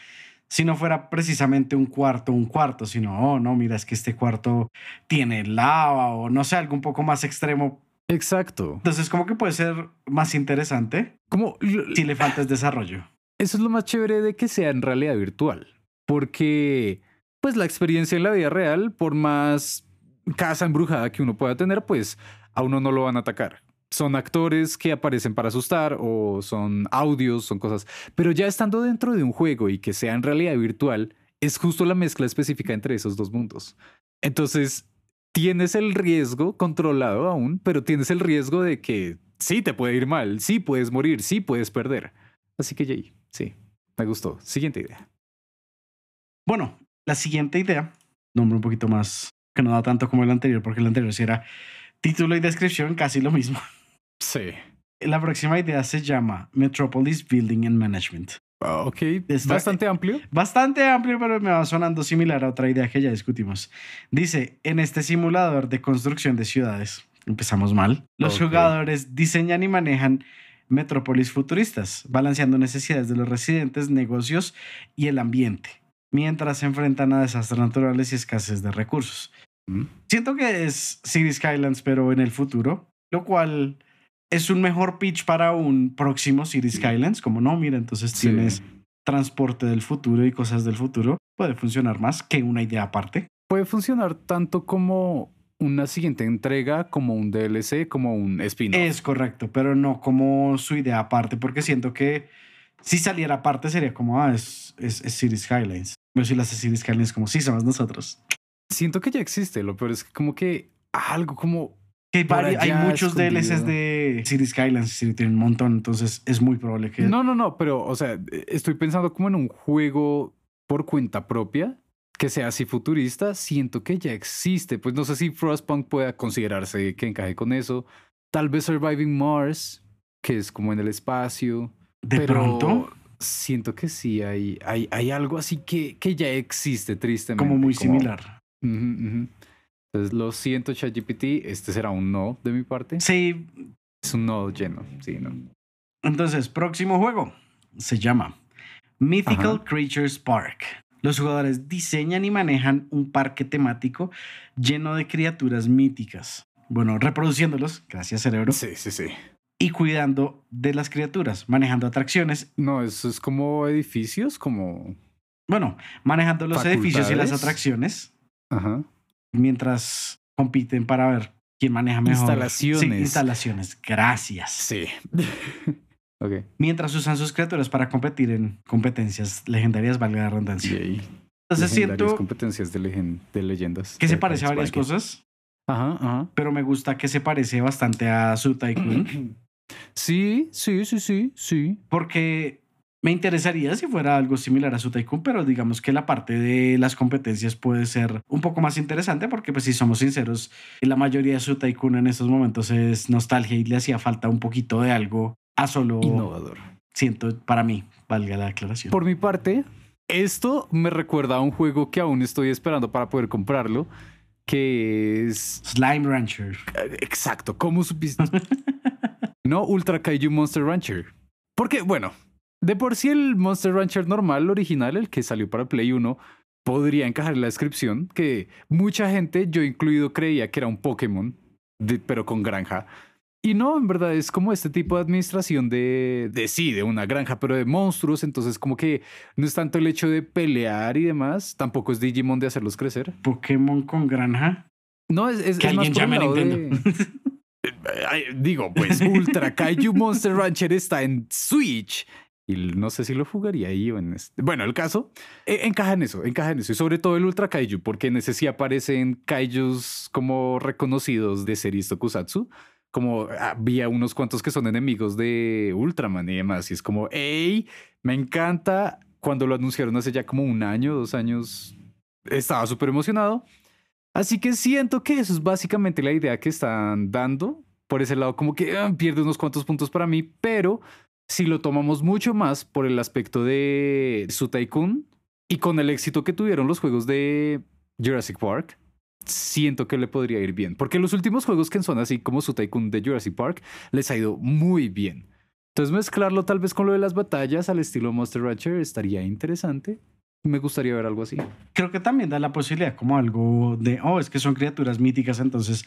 Si no fuera precisamente un cuarto, un cuarto, sino, oh, no, mira, es que este cuarto tiene lava o no sé, algo un poco más extremo Exacto. Entonces, como que puede ser más interesante como si le falta desarrollo. Eso es lo más chévere de que sea en realidad virtual, porque pues la experiencia en la vida real, por más casa embrujada que uno pueda tener, pues a uno no lo van a atacar. Son actores que aparecen para asustar o son audios, son cosas. Pero ya estando dentro de un juego y que sea en realidad virtual, es justo la mezcla específica entre esos dos mundos. Entonces, tienes el riesgo controlado aún, pero tienes el riesgo de que sí te puede ir mal, sí puedes morir, sí puedes perder. Así que Jay, sí, me gustó. Siguiente idea. Bueno, la siguiente idea, nombre un poquito más que no da tanto como el anterior, porque el anterior sí era título y descripción, casi lo mismo. Sí. La próxima idea se llama Metropolis Building and Management. Ah, ok, es bastante amplio. Bastante amplio, pero me va sonando similar a otra idea que ya discutimos. Dice, en este simulador de construcción de ciudades, empezamos mal, los jugadores diseñan y manejan metrópolis futuristas, balanceando necesidades de los residentes, negocios y el ambiente, mientras se enfrentan a desastres naturales y escasez de recursos. Mm. Siento que es City Skylands, pero en el futuro, lo cual es un mejor pitch para un próximo City Skylands, como no, mira, entonces tienes transporte del futuro y cosas del futuro, puede funcionar más que una idea aparte. Puede funcionar tanto como una siguiente entrega, como un DLC, como un spin-off. Es correcto, pero no como su idea aparte, porque siento que si saliera aparte sería como, ah, es, es, City Skylines. Pero si las City Skylines como, sí, somos nosotros. Siento que ya existe, lo pero es como que algo como que hay muchos DLCs de City Skylines, City tienen un montón, entonces es muy probable que... No, no, no, pero, o sea, estoy pensando como en un juego por cuenta propia que sea así futurista, siento que ya existe. Pues no sé si Frostpunk pueda considerarse que encaje con eso. Tal vez Surviving Mars, que es como en el espacio. ¿De pero pronto? Siento que sí, hay, hay, hay algo así que, que ya existe, tristemente. Como muy similar. Entonces, lo siento, ChatGPT, este será un no de mi parte. Sí. Es un no lleno, sí, ¿no? Entonces, próximo juego se llama Mythical Creatures Park. Los jugadores diseñan y manejan un parque temático lleno de criaturas míticas. Bueno, reproduciéndolos, gracias cerebro. Sí, sí, sí. Y cuidando de las criaturas, manejando atracciones. No, eso es como edificios, como... Bueno, manejando los edificios y las atracciones. Ajá mientras compiten para ver quién maneja mejor. Instalaciones. instalaciones. Gracias. Sí. okay. Mientras usan sus criaturas para competir en competencias legendarias, valga la redundancia. Entonces siento. competencias de, de leyendas. Que se parece a varias cosas. Ajá, ajá. Pero me gusta que se parece bastante a su Tycoon. Sí, sí, sí, sí, sí. Porque me interesaría si fuera algo similar a su Tycoon, pero digamos que la parte de las competencias puede ser un poco más interesante porque, pues, si somos sinceros, la mayoría de su Tycoon en estos momentos es nostalgia y le hacía falta un poquito de algo a solo innovador. Siento para mí, valga la aclaración. Por mi parte, esto me recuerda a un juego que aún estoy esperando para poder comprarlo, que es Slime Rancher. Exacto, ¿cómo supiste? no Ultra Kaiju Monster Rancher. Porque, bueno, de por sí el Monster Rancher normal, original, el que salió para Play 1, podría encajar en la descripción, que mucha gente, yo incluido, creía que era un Pokémon, pero con granja. Y no, en verdad es como este tipo de administración de, de sí, de una granja, pero de monstruos. Entonces, como que no es tanto el hecho de pelear y demás, tampoco es Digimon de hacerlos crecer. ¿Pokémon con granja? No, es, es, que alguien llame a Nintendo. Digo, pues Ultra Kaiju Monster Rancher está en Switch no sé si lo jugaría ahí o en este. Bueno, el caso e, encaja en eso, encaja en eso. Y sobre todo el Ultra Kaiju, porque en ese sí aparecen kaijus como reconocidos de series Tokusatsu. Como había unos cuantos que son enemigos de Ultraman y demás. Y es como, hey, me encanta. Cuando lo anunciaron hace ya como un año, dos años, estaba súper emocionado. Así que siento que eso es básicamente la idea que están dando. Por ese lado, como que ah, pierde unos cuantos puntos para mí, pero si lo tomamos mucho más por el aspecto de su Tycoon y con el éxito que tuvieron los juegos de Jurassic Park, siento que le podría ir bien. Porque los últimos juegos que son así como su Tycoon de Jurassic Park les ha ido muy bien. Entonces mezclarlo tal vez con lo de las batallas al estilo Monster Rancher estaría interesante. Me gustaría ver algo así. Creo que también da la posibilidad como algo de, oh, es que son criaturas míticas, entonces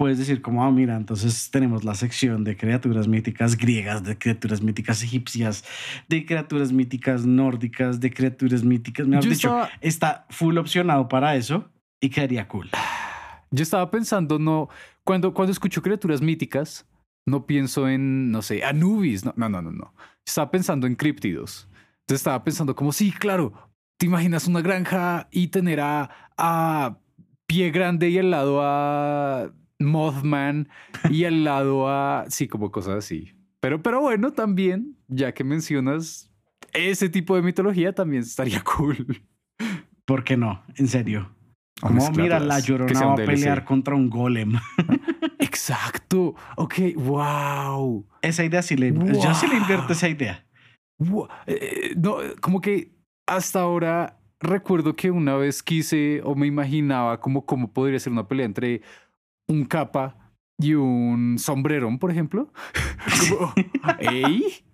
puedes decir como, ah, mira, entonces tenemos la sección de criaturas míticas griegas, de criaturas míticas egipcias, de criaturas míticas nórdicas, de criaturas míticas, me has dicho, está full opcionado para eso y quedaría cool. Yo estaba pensando, no, cuando, cuando escucho criaturas míticas, no pienso en, no sé, Anubis. No, no, no, no. no. Estaba pensando en críptidos. Entonces estaba pensando como, sí, claro, te imaginas una granja y tener a, a Pie Grande y al lado a Mothman y al lado a, sí, como cosas así. Pero, pero bueno, también, ya que mencionas ese tipo de mitología, también estaría cool. ¿Por qué no? En serio. Como mira, la llorona va a pelear contra un golem. Exacto. Ok, wow. Esa idea sí le. Yo sí le invierto esa idea. Eh, no, como que hasta ahora recuerdo que una vez quise o me imaginaba como cómo podría ser una pelea entre un capa y un sombrerón, por ejemplo. ¿Ey?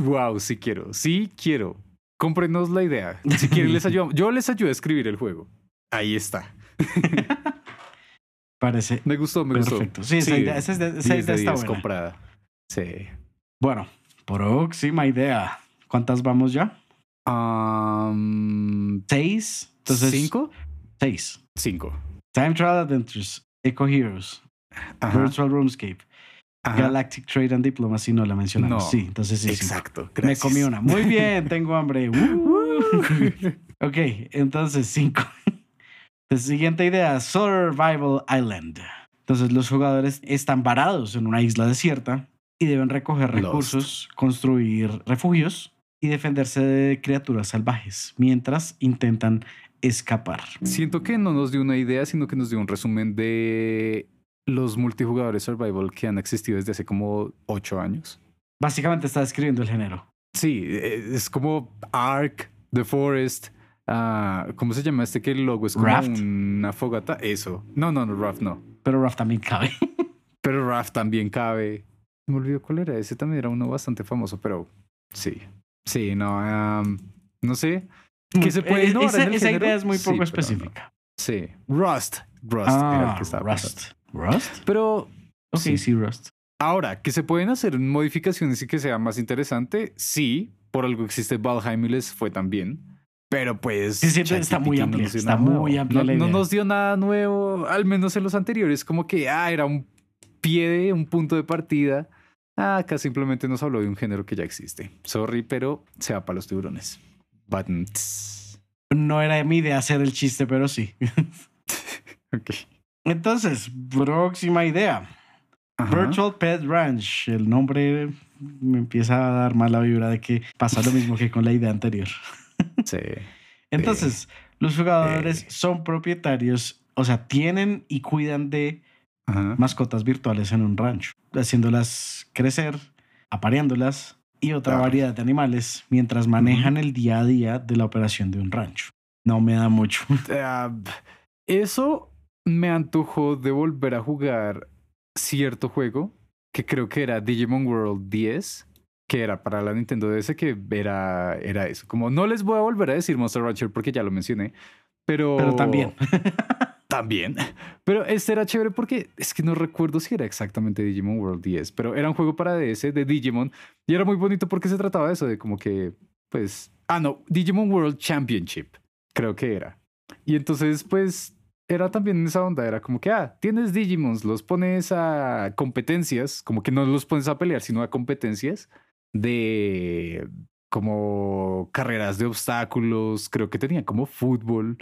Wow, sí quiero, sí quiero. Cómprenos la idea. Si quieren, les ayudamos. Yo les ayudo a escribir el juego. Ahí está. Parece. Me gustó, me perfecto. Sí, esa idea, esa, esa idea está buena. comprada. Sí. Bueno, próxima idea. ¿Cuántas vamos ya? Um, ¿Seis? Entonces, ¿Cinco? Seis. Cinco. Time Trial Adventures, Eco Heroes, Virtual RoomScape, Galactic Trade and Diplomacy, no la mencionamos. Sí, entonces sí. Exacto. Me comí una. Muy bien, tengo hambre. Uh. ok, entonces cinco. La siguiente idea, Survival Island. Entonces los jugadores están varados en una isla desierta y deben recoger recursos, construir refugios y defenderse de criaturas salvajes mientras intentan escapar. Siento que no nos dio una idea, sino que nos dio un resumen de los multijugadores survival que han existido desde hace como ocho años. Básicamente está describiendo el género. Sí, e, es como Ark, The Forest. Uh, ¿Cómo se llama este que el logo es como una fogata? Eso. No, no, no, Raft no. Pero Raft también cabe. pero Raft también cabe. Me olvidó cuál era. Ese también era uno bastante famoso, pero sí. Sí, no, no sé. ¿Qué se puede e-, esa, esa idea es muy poco específica. Sí. Rust. Rust era el que Rust. Rust. Pero. Ok, sí. Rust. Ahora, que se pueden hacer modificaciones y que sea más interesante, sí. Por algo existe Valheim y les fue también. Pero pues. Sí, está muy amplio. Está muy amplio. No, no, nos dio nada nuevo, al menos en los anteriores. Como que, ah, era un pie, un punto de partida Ah, acá simplemente nos habló de un género que ya existe. Sorry, pero se va para los tiburones. Buttons. No era mi idea hacer el chiste, pero sí. ok. Entonces, próxima idea. Virtual Pet Ranch. El nombre me empieza a dar mala vibra de que pasa lo mismo que con la idea anterior. sí. Entonces, los jugadores son propietarios, o sea, tienen y cuidan de mascotas virtuales en un rancho, haciéndolas crecer, apareándolas y otra variedad de animales mientras manejan el día a día de la operación de un rancho. No me da mucho. Ah, eso me antojó de volver a jugar cierto juego que creo que era Digimon World 10, que era para la Nintendo DS, que era, era eso. Como no les voy a volver a decir Monster Rancher porque ya lo mencioné, pero... Pero también. También. Pero este era chévere porque es que no recuerdo si era exactamente Digimon World 10, pero era un juego para DS de Digimon y era muy bonito porque se trataba de eso, de como que, pues, ah, no, Digimon World Championship, creo que era. Y entonces, pues, era también esa onda, era como que, ah, tienes Digimons, los pones a competencias, como que no los pones a pelear, sino a competencias de como carreras de obstáculos, creo que tenían como fútbol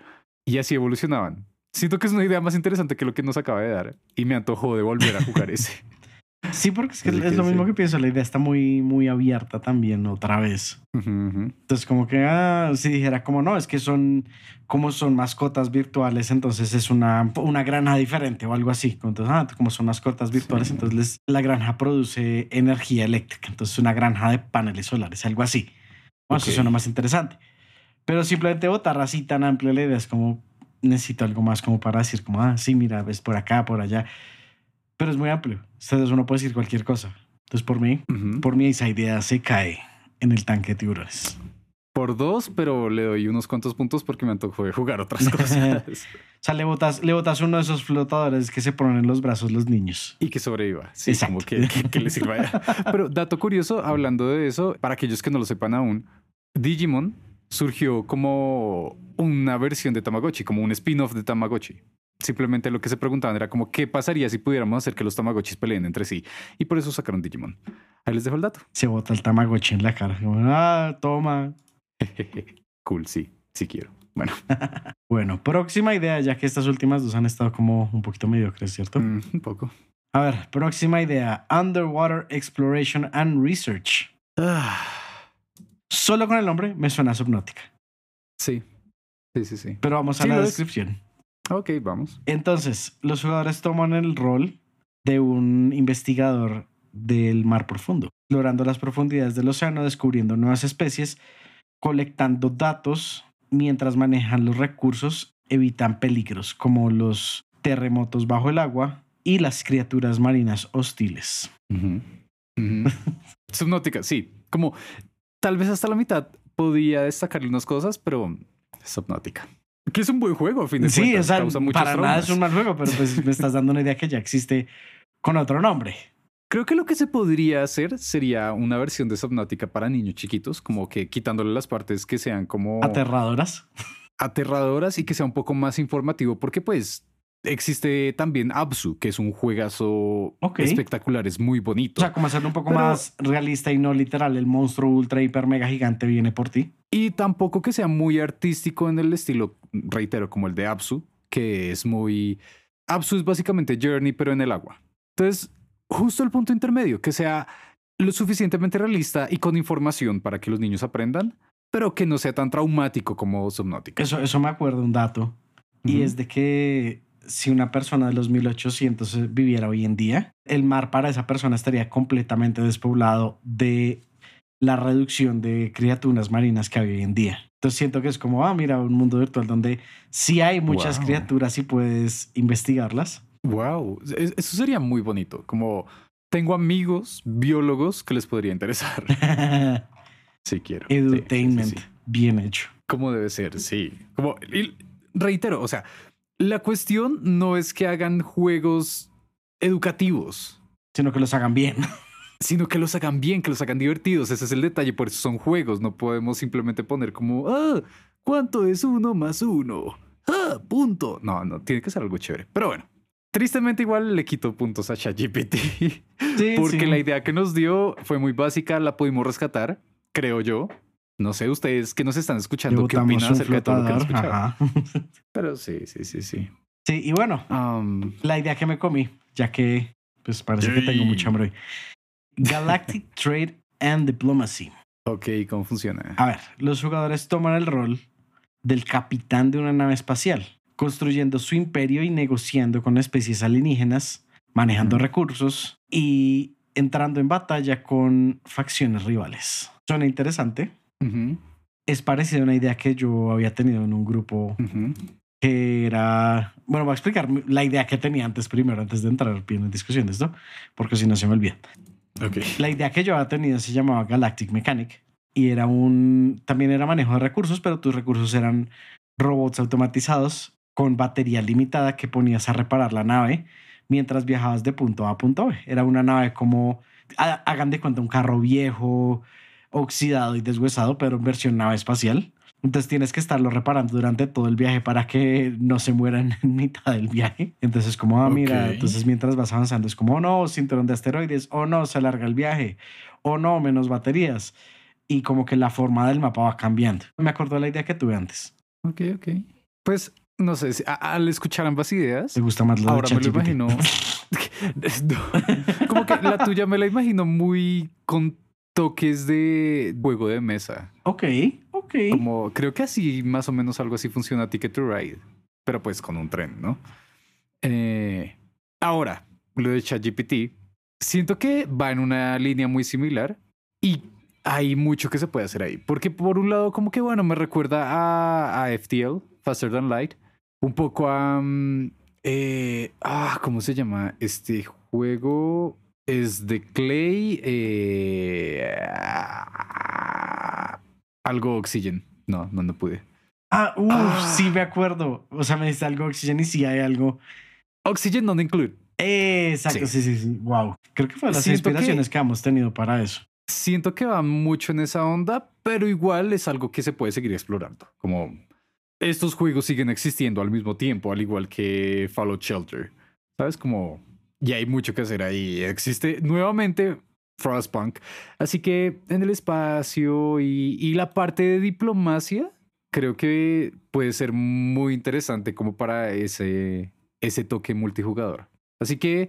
y así evolucionaban. Siento que es una idea más interesante que lo que nos acaba de dar y me antojó de volver a jugar ese. Sí, porque es, que es, lo mismo que pienso. La idea está muy, muy abierta también otra vez. Entonces, como que ah, si dijera, como no, es que son como son mascotas virtuales, entonces es una, una granja diferente o algo así. Entonces, ah, como son mascotas virtuales, entonces la granja produce energía eléctrica. Entonces, una granja de paneles solares, algo así. Bueno, Eso suena más interesante. Pero simplemente votar así tan amplia la idea es como, necesito algo más como para decir como, ah, sí, mira, ves por acá, por allá. Pero es muy amplio. Entonces uno puede decir cualquier cosa. Entonces por mí, por mí esa idea se cae en el tanque de tiburones. Por dos, pero le doy unos cuantos puntos porque me antojó de jugar otras cosas. o sea, le botas, le botas uno de esos flotadores que se ponen en los brazos los niños. Y que sobreviva. Sí, como que, que, le sirva. pero dato curioso, hablando de eso, para aquellos que no lo sepan aún, Digimon surgió como una versión de Tamagotchi, como un spin-off de Tamagotchi. Simplemente lo que se preguntaban era como, ¿qué pasaría si pudiéramos hacer que los Tamagotchis peleen entre sí? Y por eso sacaron Digimon. Ahí les dejo el dato. Se bota el Tamagotchi en la cara. Como, ah, toma. cool, sí, sí quiero. Bueno, Bueno, próxima idea, ya que estas últimas dos han estado como un poquito mediocres, ¿cierto? mm, un poco. A ver, próxima idea. Underwater Exploration and Research. Ah, Solo con el nombre me suena a Subnautica. sí, sí, sí, sí. Pero vamos a Sí, la es. descripción. Ok, vamos. Entonces, los jugadores toman el rol de un investigador del mar profundo, explorando las profundidades del océano, descubriendo nuevas especies, colectando datos mientras manejan los recursos, evitan peligros como los terremotos bajo el agua y las criaturas marinas hostiles. Subnautica, sí. Como tal vez hasta la mitad podía destacarle unas cosas, pero Subnautica. Que es un buen juego, a fin de Sí, cuentas. o sea, para nada es un mal juego, pero pues me estás dando una idea que ya existe con otro nombre. Creo que lo que se podría hacer sería una versión de Subnautica para niños chiquitos, como que quitándole las partes que sean como Aterradoras. aterradoras y que sea un poco más informativo, porque pues existe también Absu, que es un juegazo espectacular, es muy bonito. O sea, como hacerlo un poco Pero- más realista y no literal. El monstruo ultra, hiper, mega gigante viene por ti. Y tampoco que sea muy artístico en el estilo, reitero, como el de Absu, que es muy... Absu es básicamente Journey, pero en el agua. Entonces, justo el punto intermedio, que sea lo suficientemente realista y con información para que los niños aprendan, pero que no sea tan traumático como Subnautica. Eso, eso me acuerdo un dato. Y es de que si una persona de los 1800 viviera hoy en día, el mar para esa persona estaría completamente despoblado de la reducción de criaturas marinas que hay hoy en día. Entonces siento que es como, ah, mira, un mundo virtual donde sí hay muchas Wow. criaturas y puedes investigarlas. Wow, es- eso sería muy bonito. Como tengo amigos biólogos que les podría interesar. Sí, quiero. Sí, Edutainment, sí. bien hecho. Como debe ser, sí. Como, y reitero, o sea, la cuestión no es que hagan juegos educativos, Sino que los hagan bien. sino que los hagan bien, que los hagan divertidos. Ese es el detalle, por eso son juegos. No podemos simplemente poner como, ah, ¿cuánto es uno más uno? Ah, punto. No, no, tiene que ser algo chévere. Pero bueno, tristemente igual le quito puntos a ChatGPT. Sí, Porque sí. la idea que nos dio fue muy básica, la pudimos rescatar, creo yo. No sé ustedes que nos están escuchando qué opinan acerca de todo lo que han escuchado. ajá. Pero sí, sí, sí, sí. Sí, y bueno, Um, la idea que me comí, ya que pues parece que tengo mucha hambre hoy. Galactic Trade and Diplomacy. ok, ¿cómo funciona? A ver, los jugadores toman el rol del capitán de una nave espacial, construyendo su imperio y negociando con especies alienígenas, manejando recursos y entrando en batalla con facciones rivales. Suena interesante. Ujú, Es parecida a una idea que yo había tenido en un grupo ujú. que era... Bueno, voy a explicar la idea que tenía antes primero, antes de entrar bien en discusión de esto, porque si no se me olvida. Ok. La idea que yo había tenido se llamaba Galactic Mechanic y era un también era manejo de recursos, pero tus recursos eran robots automatizados con batería limitada que ponías a reparar la nave mientras viajabas de punto A a punto B. Era una nave como ha- hagan de cuenta un carro viejo, oxidado y deshuesado, pero en versión nave espacial. Entonces tienes que estarlo reparando durante todo el viaje para que no se mueran en mitad del viaje. Entonces como, ah, mira, Ok. entonces mientras vas avanzando es como, oh no, cinturón de asteroides, oh no, se alarga el viaje, oh no, menos baterías. Y como que la forma del mapa va cambiando. Me acordó de la idea que tuve antes. Ok, ok. Pues no sé, si- al escuchar ambas ideas, ¿Te gusta más la de ahora me lo imagino. No. Como que la tuya me la imagino muy con toques de juego de mesa. Ok, ok. Como creo que así, más o menos algo así funciona Ticket to Ride, pero pues con un tren, ¿no? Eh, ahora, lo de ChatGPT, siento que va en una línea muy similar y hay mucho que se puede hacer ahí. Porque por un lado, como que bueno, me recuerda a, a FTL, Faster Than Light, un poco a. eh, ah, ¿cómo se llama? Este juego es de Clay. eh, algo Oxygen. No, no, no pude. Ah, uff, Ah. sí me acuerdo. O sea, me dice algo Oxygen y sí hay algo. Oxygen non include. Exacto, sí, sí, sí. Wow. Creo que fue de las Siento que- inspiraciones que... hemos tenido para eso. Siento que va mucho en esa onda, pero igual es algo que se puede seguir explorando. Como estos juegos siguen existiendo al mismo tiempo, al igual que Fallout Shelter. ¿Sabes? Como ya hay mucho que hacer ahí. Existe nuevamente Frostpunk. Así que en el espacio y, y la parte de diplomacia, creo que puede ser muy interesante como para ese, ese toque multijugador. Así que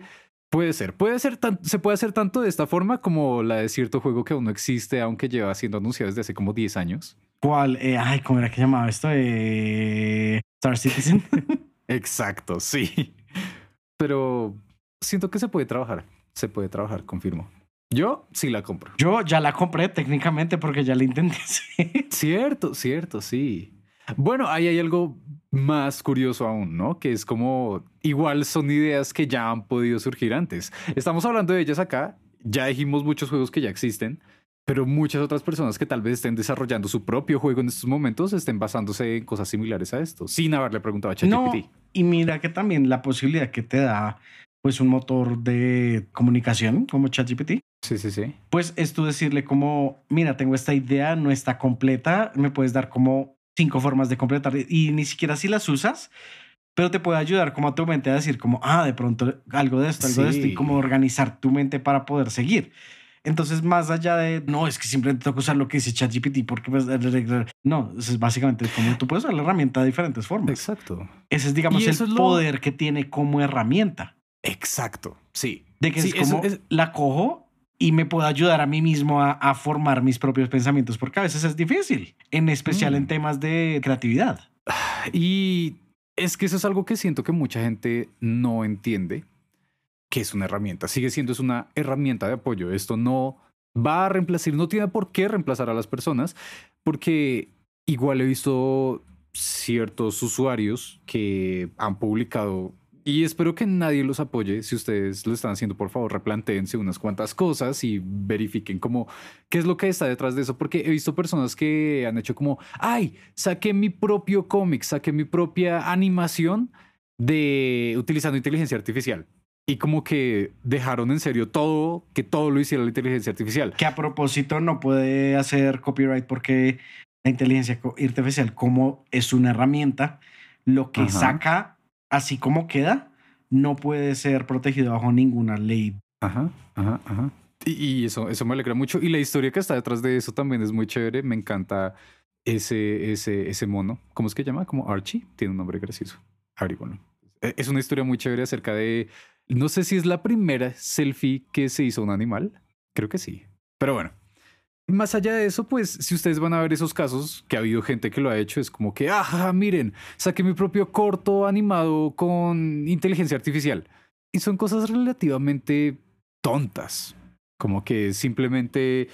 puede ser, puede ser se puede hacer tanto de esta forma como la de cierto juego que aún no existe, aunque lleva siendo anunciado desde hace como 10 años. ¿Cuál? Eh, ay, ¿cómo era que llamaba esto? Eh, Star Citizen. Exacto, sí. Pero siento que se puede trabajar. Se puede trabajar, confirmo. Yo sí la compro. Yo ya la compré técnicamente porque ya la intenté. Cierto, cierto, sí. Bueno, ahí hay algo más curioso aún, ¿no? Que es como igual son ideas que ya han podido surgir antes. Estamos hablando de ellas acá, ya dijimos muchos juegos que ya existen, pero muchas otras personas que tal vez estén desarrollando su propio juego en estos momentos estén basándose en cosas similares a esto, sin haberle preguntado a ChatGPT. No, y mira que también la posibilidad que te da pues un motor de comunicación como ChatGPT. Sí, sí, sí. Pues es tú decirle como, mira, tengo esta idea, no está completa, me puedes dar como cinco formas de completar y ni siquiera si las usas, pero te puede ayudar como a tu mente a decir como, ah, de pronto algo de esto, algo de esto y como organizar tu mente para poder seguir. Entonces, más allá de, no, es que simplemente tengo que usar lo que dice ChatGPT porque pues, no, es básicamente como tú puedes usar la herramienta de diferentes formas. Exacto. Ese es, digamos, el poder que tiene como herramienta. Exacto, sí. De que es como la cojo y me puedo ayudar a mí mismo a, formar mis propios pensamientos, porque a veces es difícil, en especial en mm. temas de creatividad. Y es que eso es algo que siento que mucha gente no entiende, que es una herramienta. Sigue siendo es una herramienta de apoyo. Esto no va a reemplazar, no tiene por qué reemplazar a las personas, porque igual he visto ciertos usuarios que han publicado y espero que nadie los apoye. Si ustedes lo están haciendo, por favor, replanteense unas cuantas cosas y verifiquen cómo, qué es lo que está detrás de eso. Porque he visto personas que han hecho como, ay, saqué mi propio cómic, saqué mi propia animación de utilizando inteligencia artificial. Y como que dejaron en serio todo, que todo lo hiciera la inteligencia artificial. Que a propósito no puede hacer copyright porque la inteligencia artificial, como es una herramienta, lo que saca así como queda, no puede ser protegido bajo ninguna ley. Ajá, ajá, ajá. Y, eso, eso me alegra mucho. Y la historia que está detrás de eso también es muy chévere. Me encanta ese, ese, ese mono. ¿Cómo es que se llama? Como Archie. Tiene un nombre gracioso. Bueno. E, es una historia muy chévere acerca de. No sé si es la primera selfie que se hizo un animal. Creo que sí. Pero bueno, más allá de eso, pues si ustedes van a ver esos casos, que ha habido gente que lo ha hecho, es como que, ah, miren, saqué mi propio corto animado con inteligencia artificial. Y son cosas relativamente tontas, como que simplemente,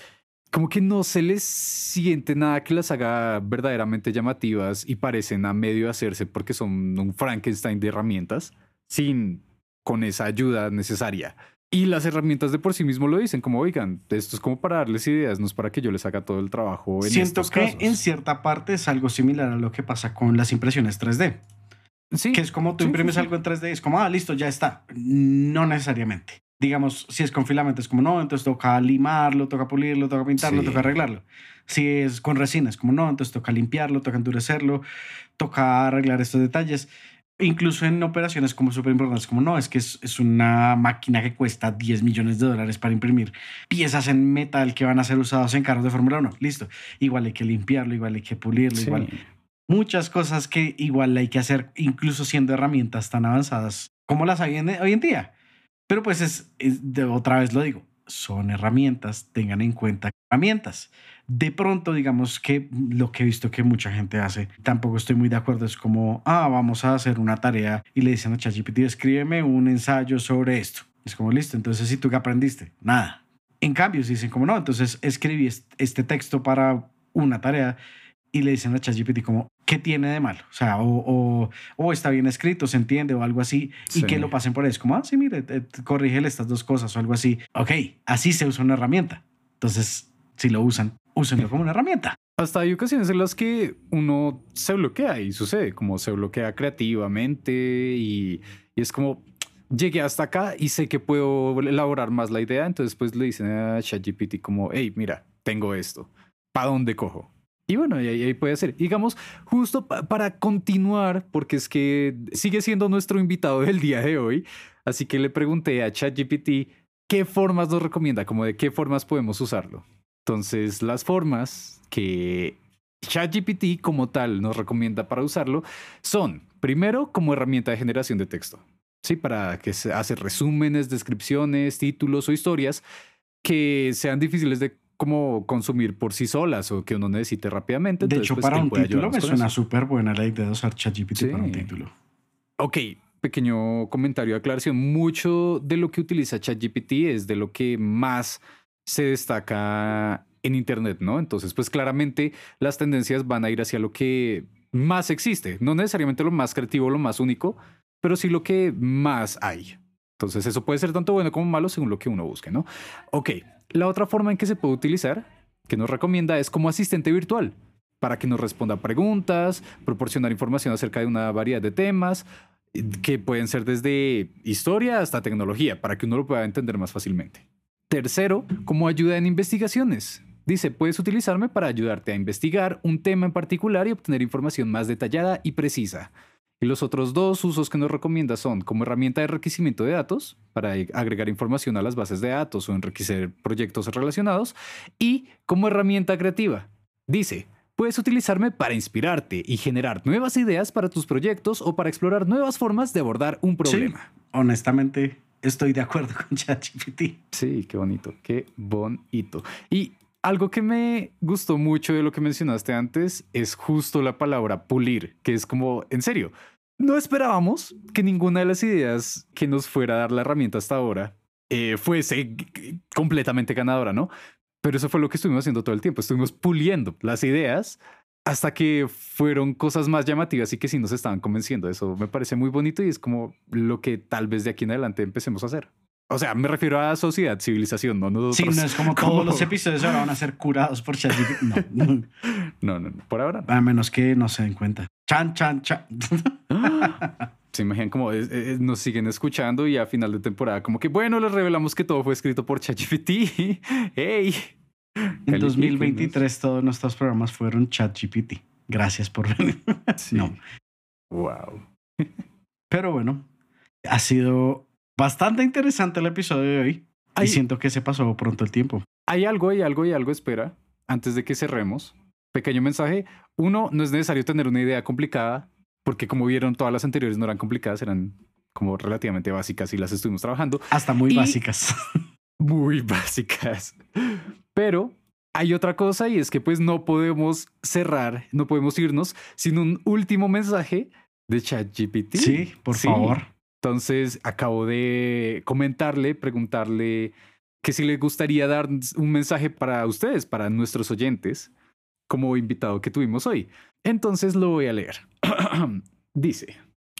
como que no se les siente nada que las haga verdaderamente llamativas y parecen a medio hacerse porque son un Frankenstein de herramientas, sin con esa ayuda necesaria. Y las herramientas de por sí mismo lo dicen, como oigan, esto es como para darles ideas, no es para que yo les haga todo el trabajo. En Siento que en cierta parte es algo similar a lo que pasa con las impresiones 3D. Sí. Que es como tú imprimes algo en 3D, es como, ah, listo, ya está. No necesariamente. Digamos, si es con filamento, es como, no, entonces toca limarlo, toca pulirlo, toca pintarlo, toca arreglarlo. Si es con resina, es como, no, entonces toca limpiarlo, toca endurecerlo, toca arreglar estos detalles incluso en operaciones como súper importantes, como no, es que es, una máquina que cuesta 10 millones de dólares para imprimir piezas en metal que van a ser usados en carros de Fórmula 1. Listo. Igual hay que limpiarlo, igual hay que pulirlo, igual. Muchas cosas que igual hay que hacer, incluso siendo herramientas tan avanzadas como las hay hoy en día. Pero pues es, de, otra vez lo digo, son herramientas, tengan en cuenta herramientas. De pronto, digamos que lo que he visto que mucha gente hace, tampoco estoy muy de acuerdo, es como, ah, vamos a hacer una tarea y le dicen a ChatGPT, escríbeme un ensayo sobre esto. Es como, listo, entonces, ¿y tú qué aprendiste? Nada. En cambio, si dicen como, no, entonces escribí este texto para una tarea y le dicen a ChatGPT como, ¿qué tiene de malo? O sea, o, o, está bien escrito, se entiende o algo así, y que lo pasen por ahí. Es como, ah, sí, mire, corrígele estas dos cosas o algo así. Ok, así se usa una herramienta. Entonces, si lo usan, úsenlo como una herramienta. Hasta hay ocasiones en las que uno se bloquea y sucede, como se bloquea creativamente y, y es como, llegué hasta acá y sé que puedo elaborar más la idea, entonces pues le dicen a ChatGPT como, hey, mira, tengo esto, ¿para dónde cojo? Y bueno, ahí, ahí puede ser. Digamos, justo para continuar, porque es que sigue siendo nuestro invitado del día de hoy, así que le pregunté a ChatGPT qué formas nos recomienda, como de qué formas podemos usarlo. Entonces, las formas que ChatGPT como tal nos recomienda para usarlo son, primero, como herramienta de generación de texto. Sí, para que se hace resúmenes, descripciones, títulos o historias que sean difíciles de como consumir por sí solas o que uno necesite rápidamente. De hecho, pues, para un título me suena súper buena la idea de usar ChatGPT para un título. Ok, pequeño comentario de aclaración. Mucho de lo que utiliza ChatGPT es de lo que más se destaca en Internet, ¿no? Entonces, pues claramente las tendencias van a ir hacia lo que más existe. No necesariamente lo más creativo, lo más único, pero sí lo que más hay. Entonces, eso puede ser tanto bueno como malo según lo que uno busque, ¿no? Ok, la otra forma en que se puede utilizar, que nos recomienda, es como asistente virtual, para que nos responda preguntas, proporcionar información acerca de una variedad de temas, que pueden ser desde historia hasta tecnología, para que uno lo pueda entender más fácilmente. Tercero, como ayuda en investigaciones. Dice, puedes utilizarme para ayudarte a investigar un tema en particular y obtener información más detallada y precisa. Y los otros dos usos que nos recomienda son como herramienta de enriquecimiento de datos, para agregar información a las bases de datos o enriquecer proyectos relacionados, y como herramienta creativa. Dice, puedes utilizarme para inspirarte y generar nuevas ideas para tus proyectos o para explorar nuevas formas de abordar un problema. Honestamente, estoy de acuerdo con ChatGPT. Sí, qué bonito, qué bonito. Y algo que me gustó mucho de lo que mencionaste antes es justo la palabra pulir, que es como, en serio, no esperábamos que ninguna de las ideas que nos fuera a dar la herramienta hasta ahora eh, fuese completamente ganadora, ¿no? Pero eso fue lo que estuvimos haciendo todo el tiempo, estuvimos puliendo las ideas hasta que fueron cosas más llamativas y que sí nos estaban convenciendo. Eso me parece muy bonito y es como lo que tal vez de aquí en adelante empecemos a hacer. O sea, me refiero a sociedad, civilización, no nosotros. Sí, no es como todos los episodios ahora van a ser curados por ChatGPT. No, no. No, no, por ahora no. A menos que no se den cuenta. Chan, chan, chan. Se imaginan como eh, eh, nos siguen escuchando y a final de temporada, como que bueno, les revelamos que todo fue escrito por ChatGPT. ¡Ey! En 2023 todos nuestros programas fueron ChatGPT. Gracias por venir. Sí. No. Wow. Pero bueno, ha sido bastante interesante el episodio de hoy. Hay, Y siento que se pasó pronto el tiempo. hay algo, hay algo, y algo, espera, antes de que cerremos. Pequeño mensaje. Uno, no es necesario tener una idea complicada, porque como vieron, todas las anteriores no eran complicadas, eran como relativamente básicas y las estuvimos trabajando. Hasta muy Y- básicas. muy básicas. Pero hay otra cosa y es que pues no podemos cerrar, no podemos irnos sin un último mensaje de ChatGPT. Sí, por Sí. favor. Entonces acabo de comentarle, preguntarle que si le gustaría dar un mensaje para ustedes, para nuestros oyentes, como invitado que tuvimos hoy. Entonces lo voy a leer. Dice,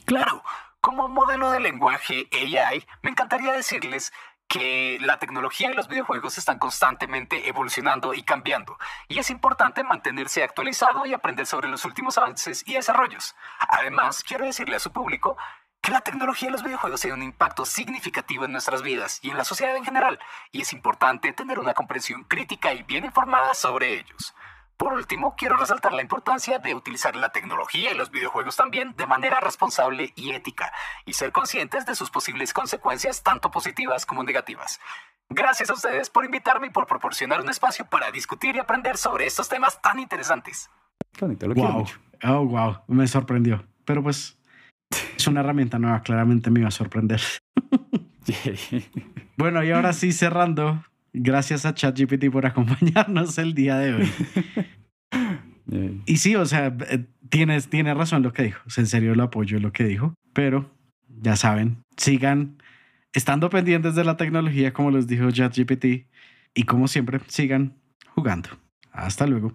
Claro, como modelo de lenguaje AI, me encantaría decirles que la tecnología y los videojuegos están constantemente evolucionando y cambiando, y es importante mantenerse actualizado y aprender sobre los últimos avances y desarrollos. Además, quiero decirle a su público que la tecnología y los videojuegos tienen un impacto significativo en nuestras vidas y en la sociedad en general, y es importante tener una comprensión crítica y bien informada sobre ellos. Por último, quiero resaltar la importancia de utilizar la tecnología y los videojuegos también de manera responsable y ética, y ser conscientes de sus posibles consecuencias, tanto positivas como negativas. Gracias a ustedes por invitarme y por proporcionar un espacio para discutir y aprender sobre estos temas tan interesantes. bonito, lo Wow. mucho. Oh, wow. Me sorprendió. Pero pues es una herramienta nueva. Claramente me iba a sorprender. Bueno, y ahora sí cerrando. Gracias a ChatGPT por acompañarnos el día de hoy. Y sí, o sea, eh, tienes, tiene razón lo que dijo. O sea, en serio lo apoyo lo que dijo. Pero ya saben, sigan estando pendientes de la tecnología, como les dijo ChatGPT. Y como siempre, sigan jugando. Hasta luego.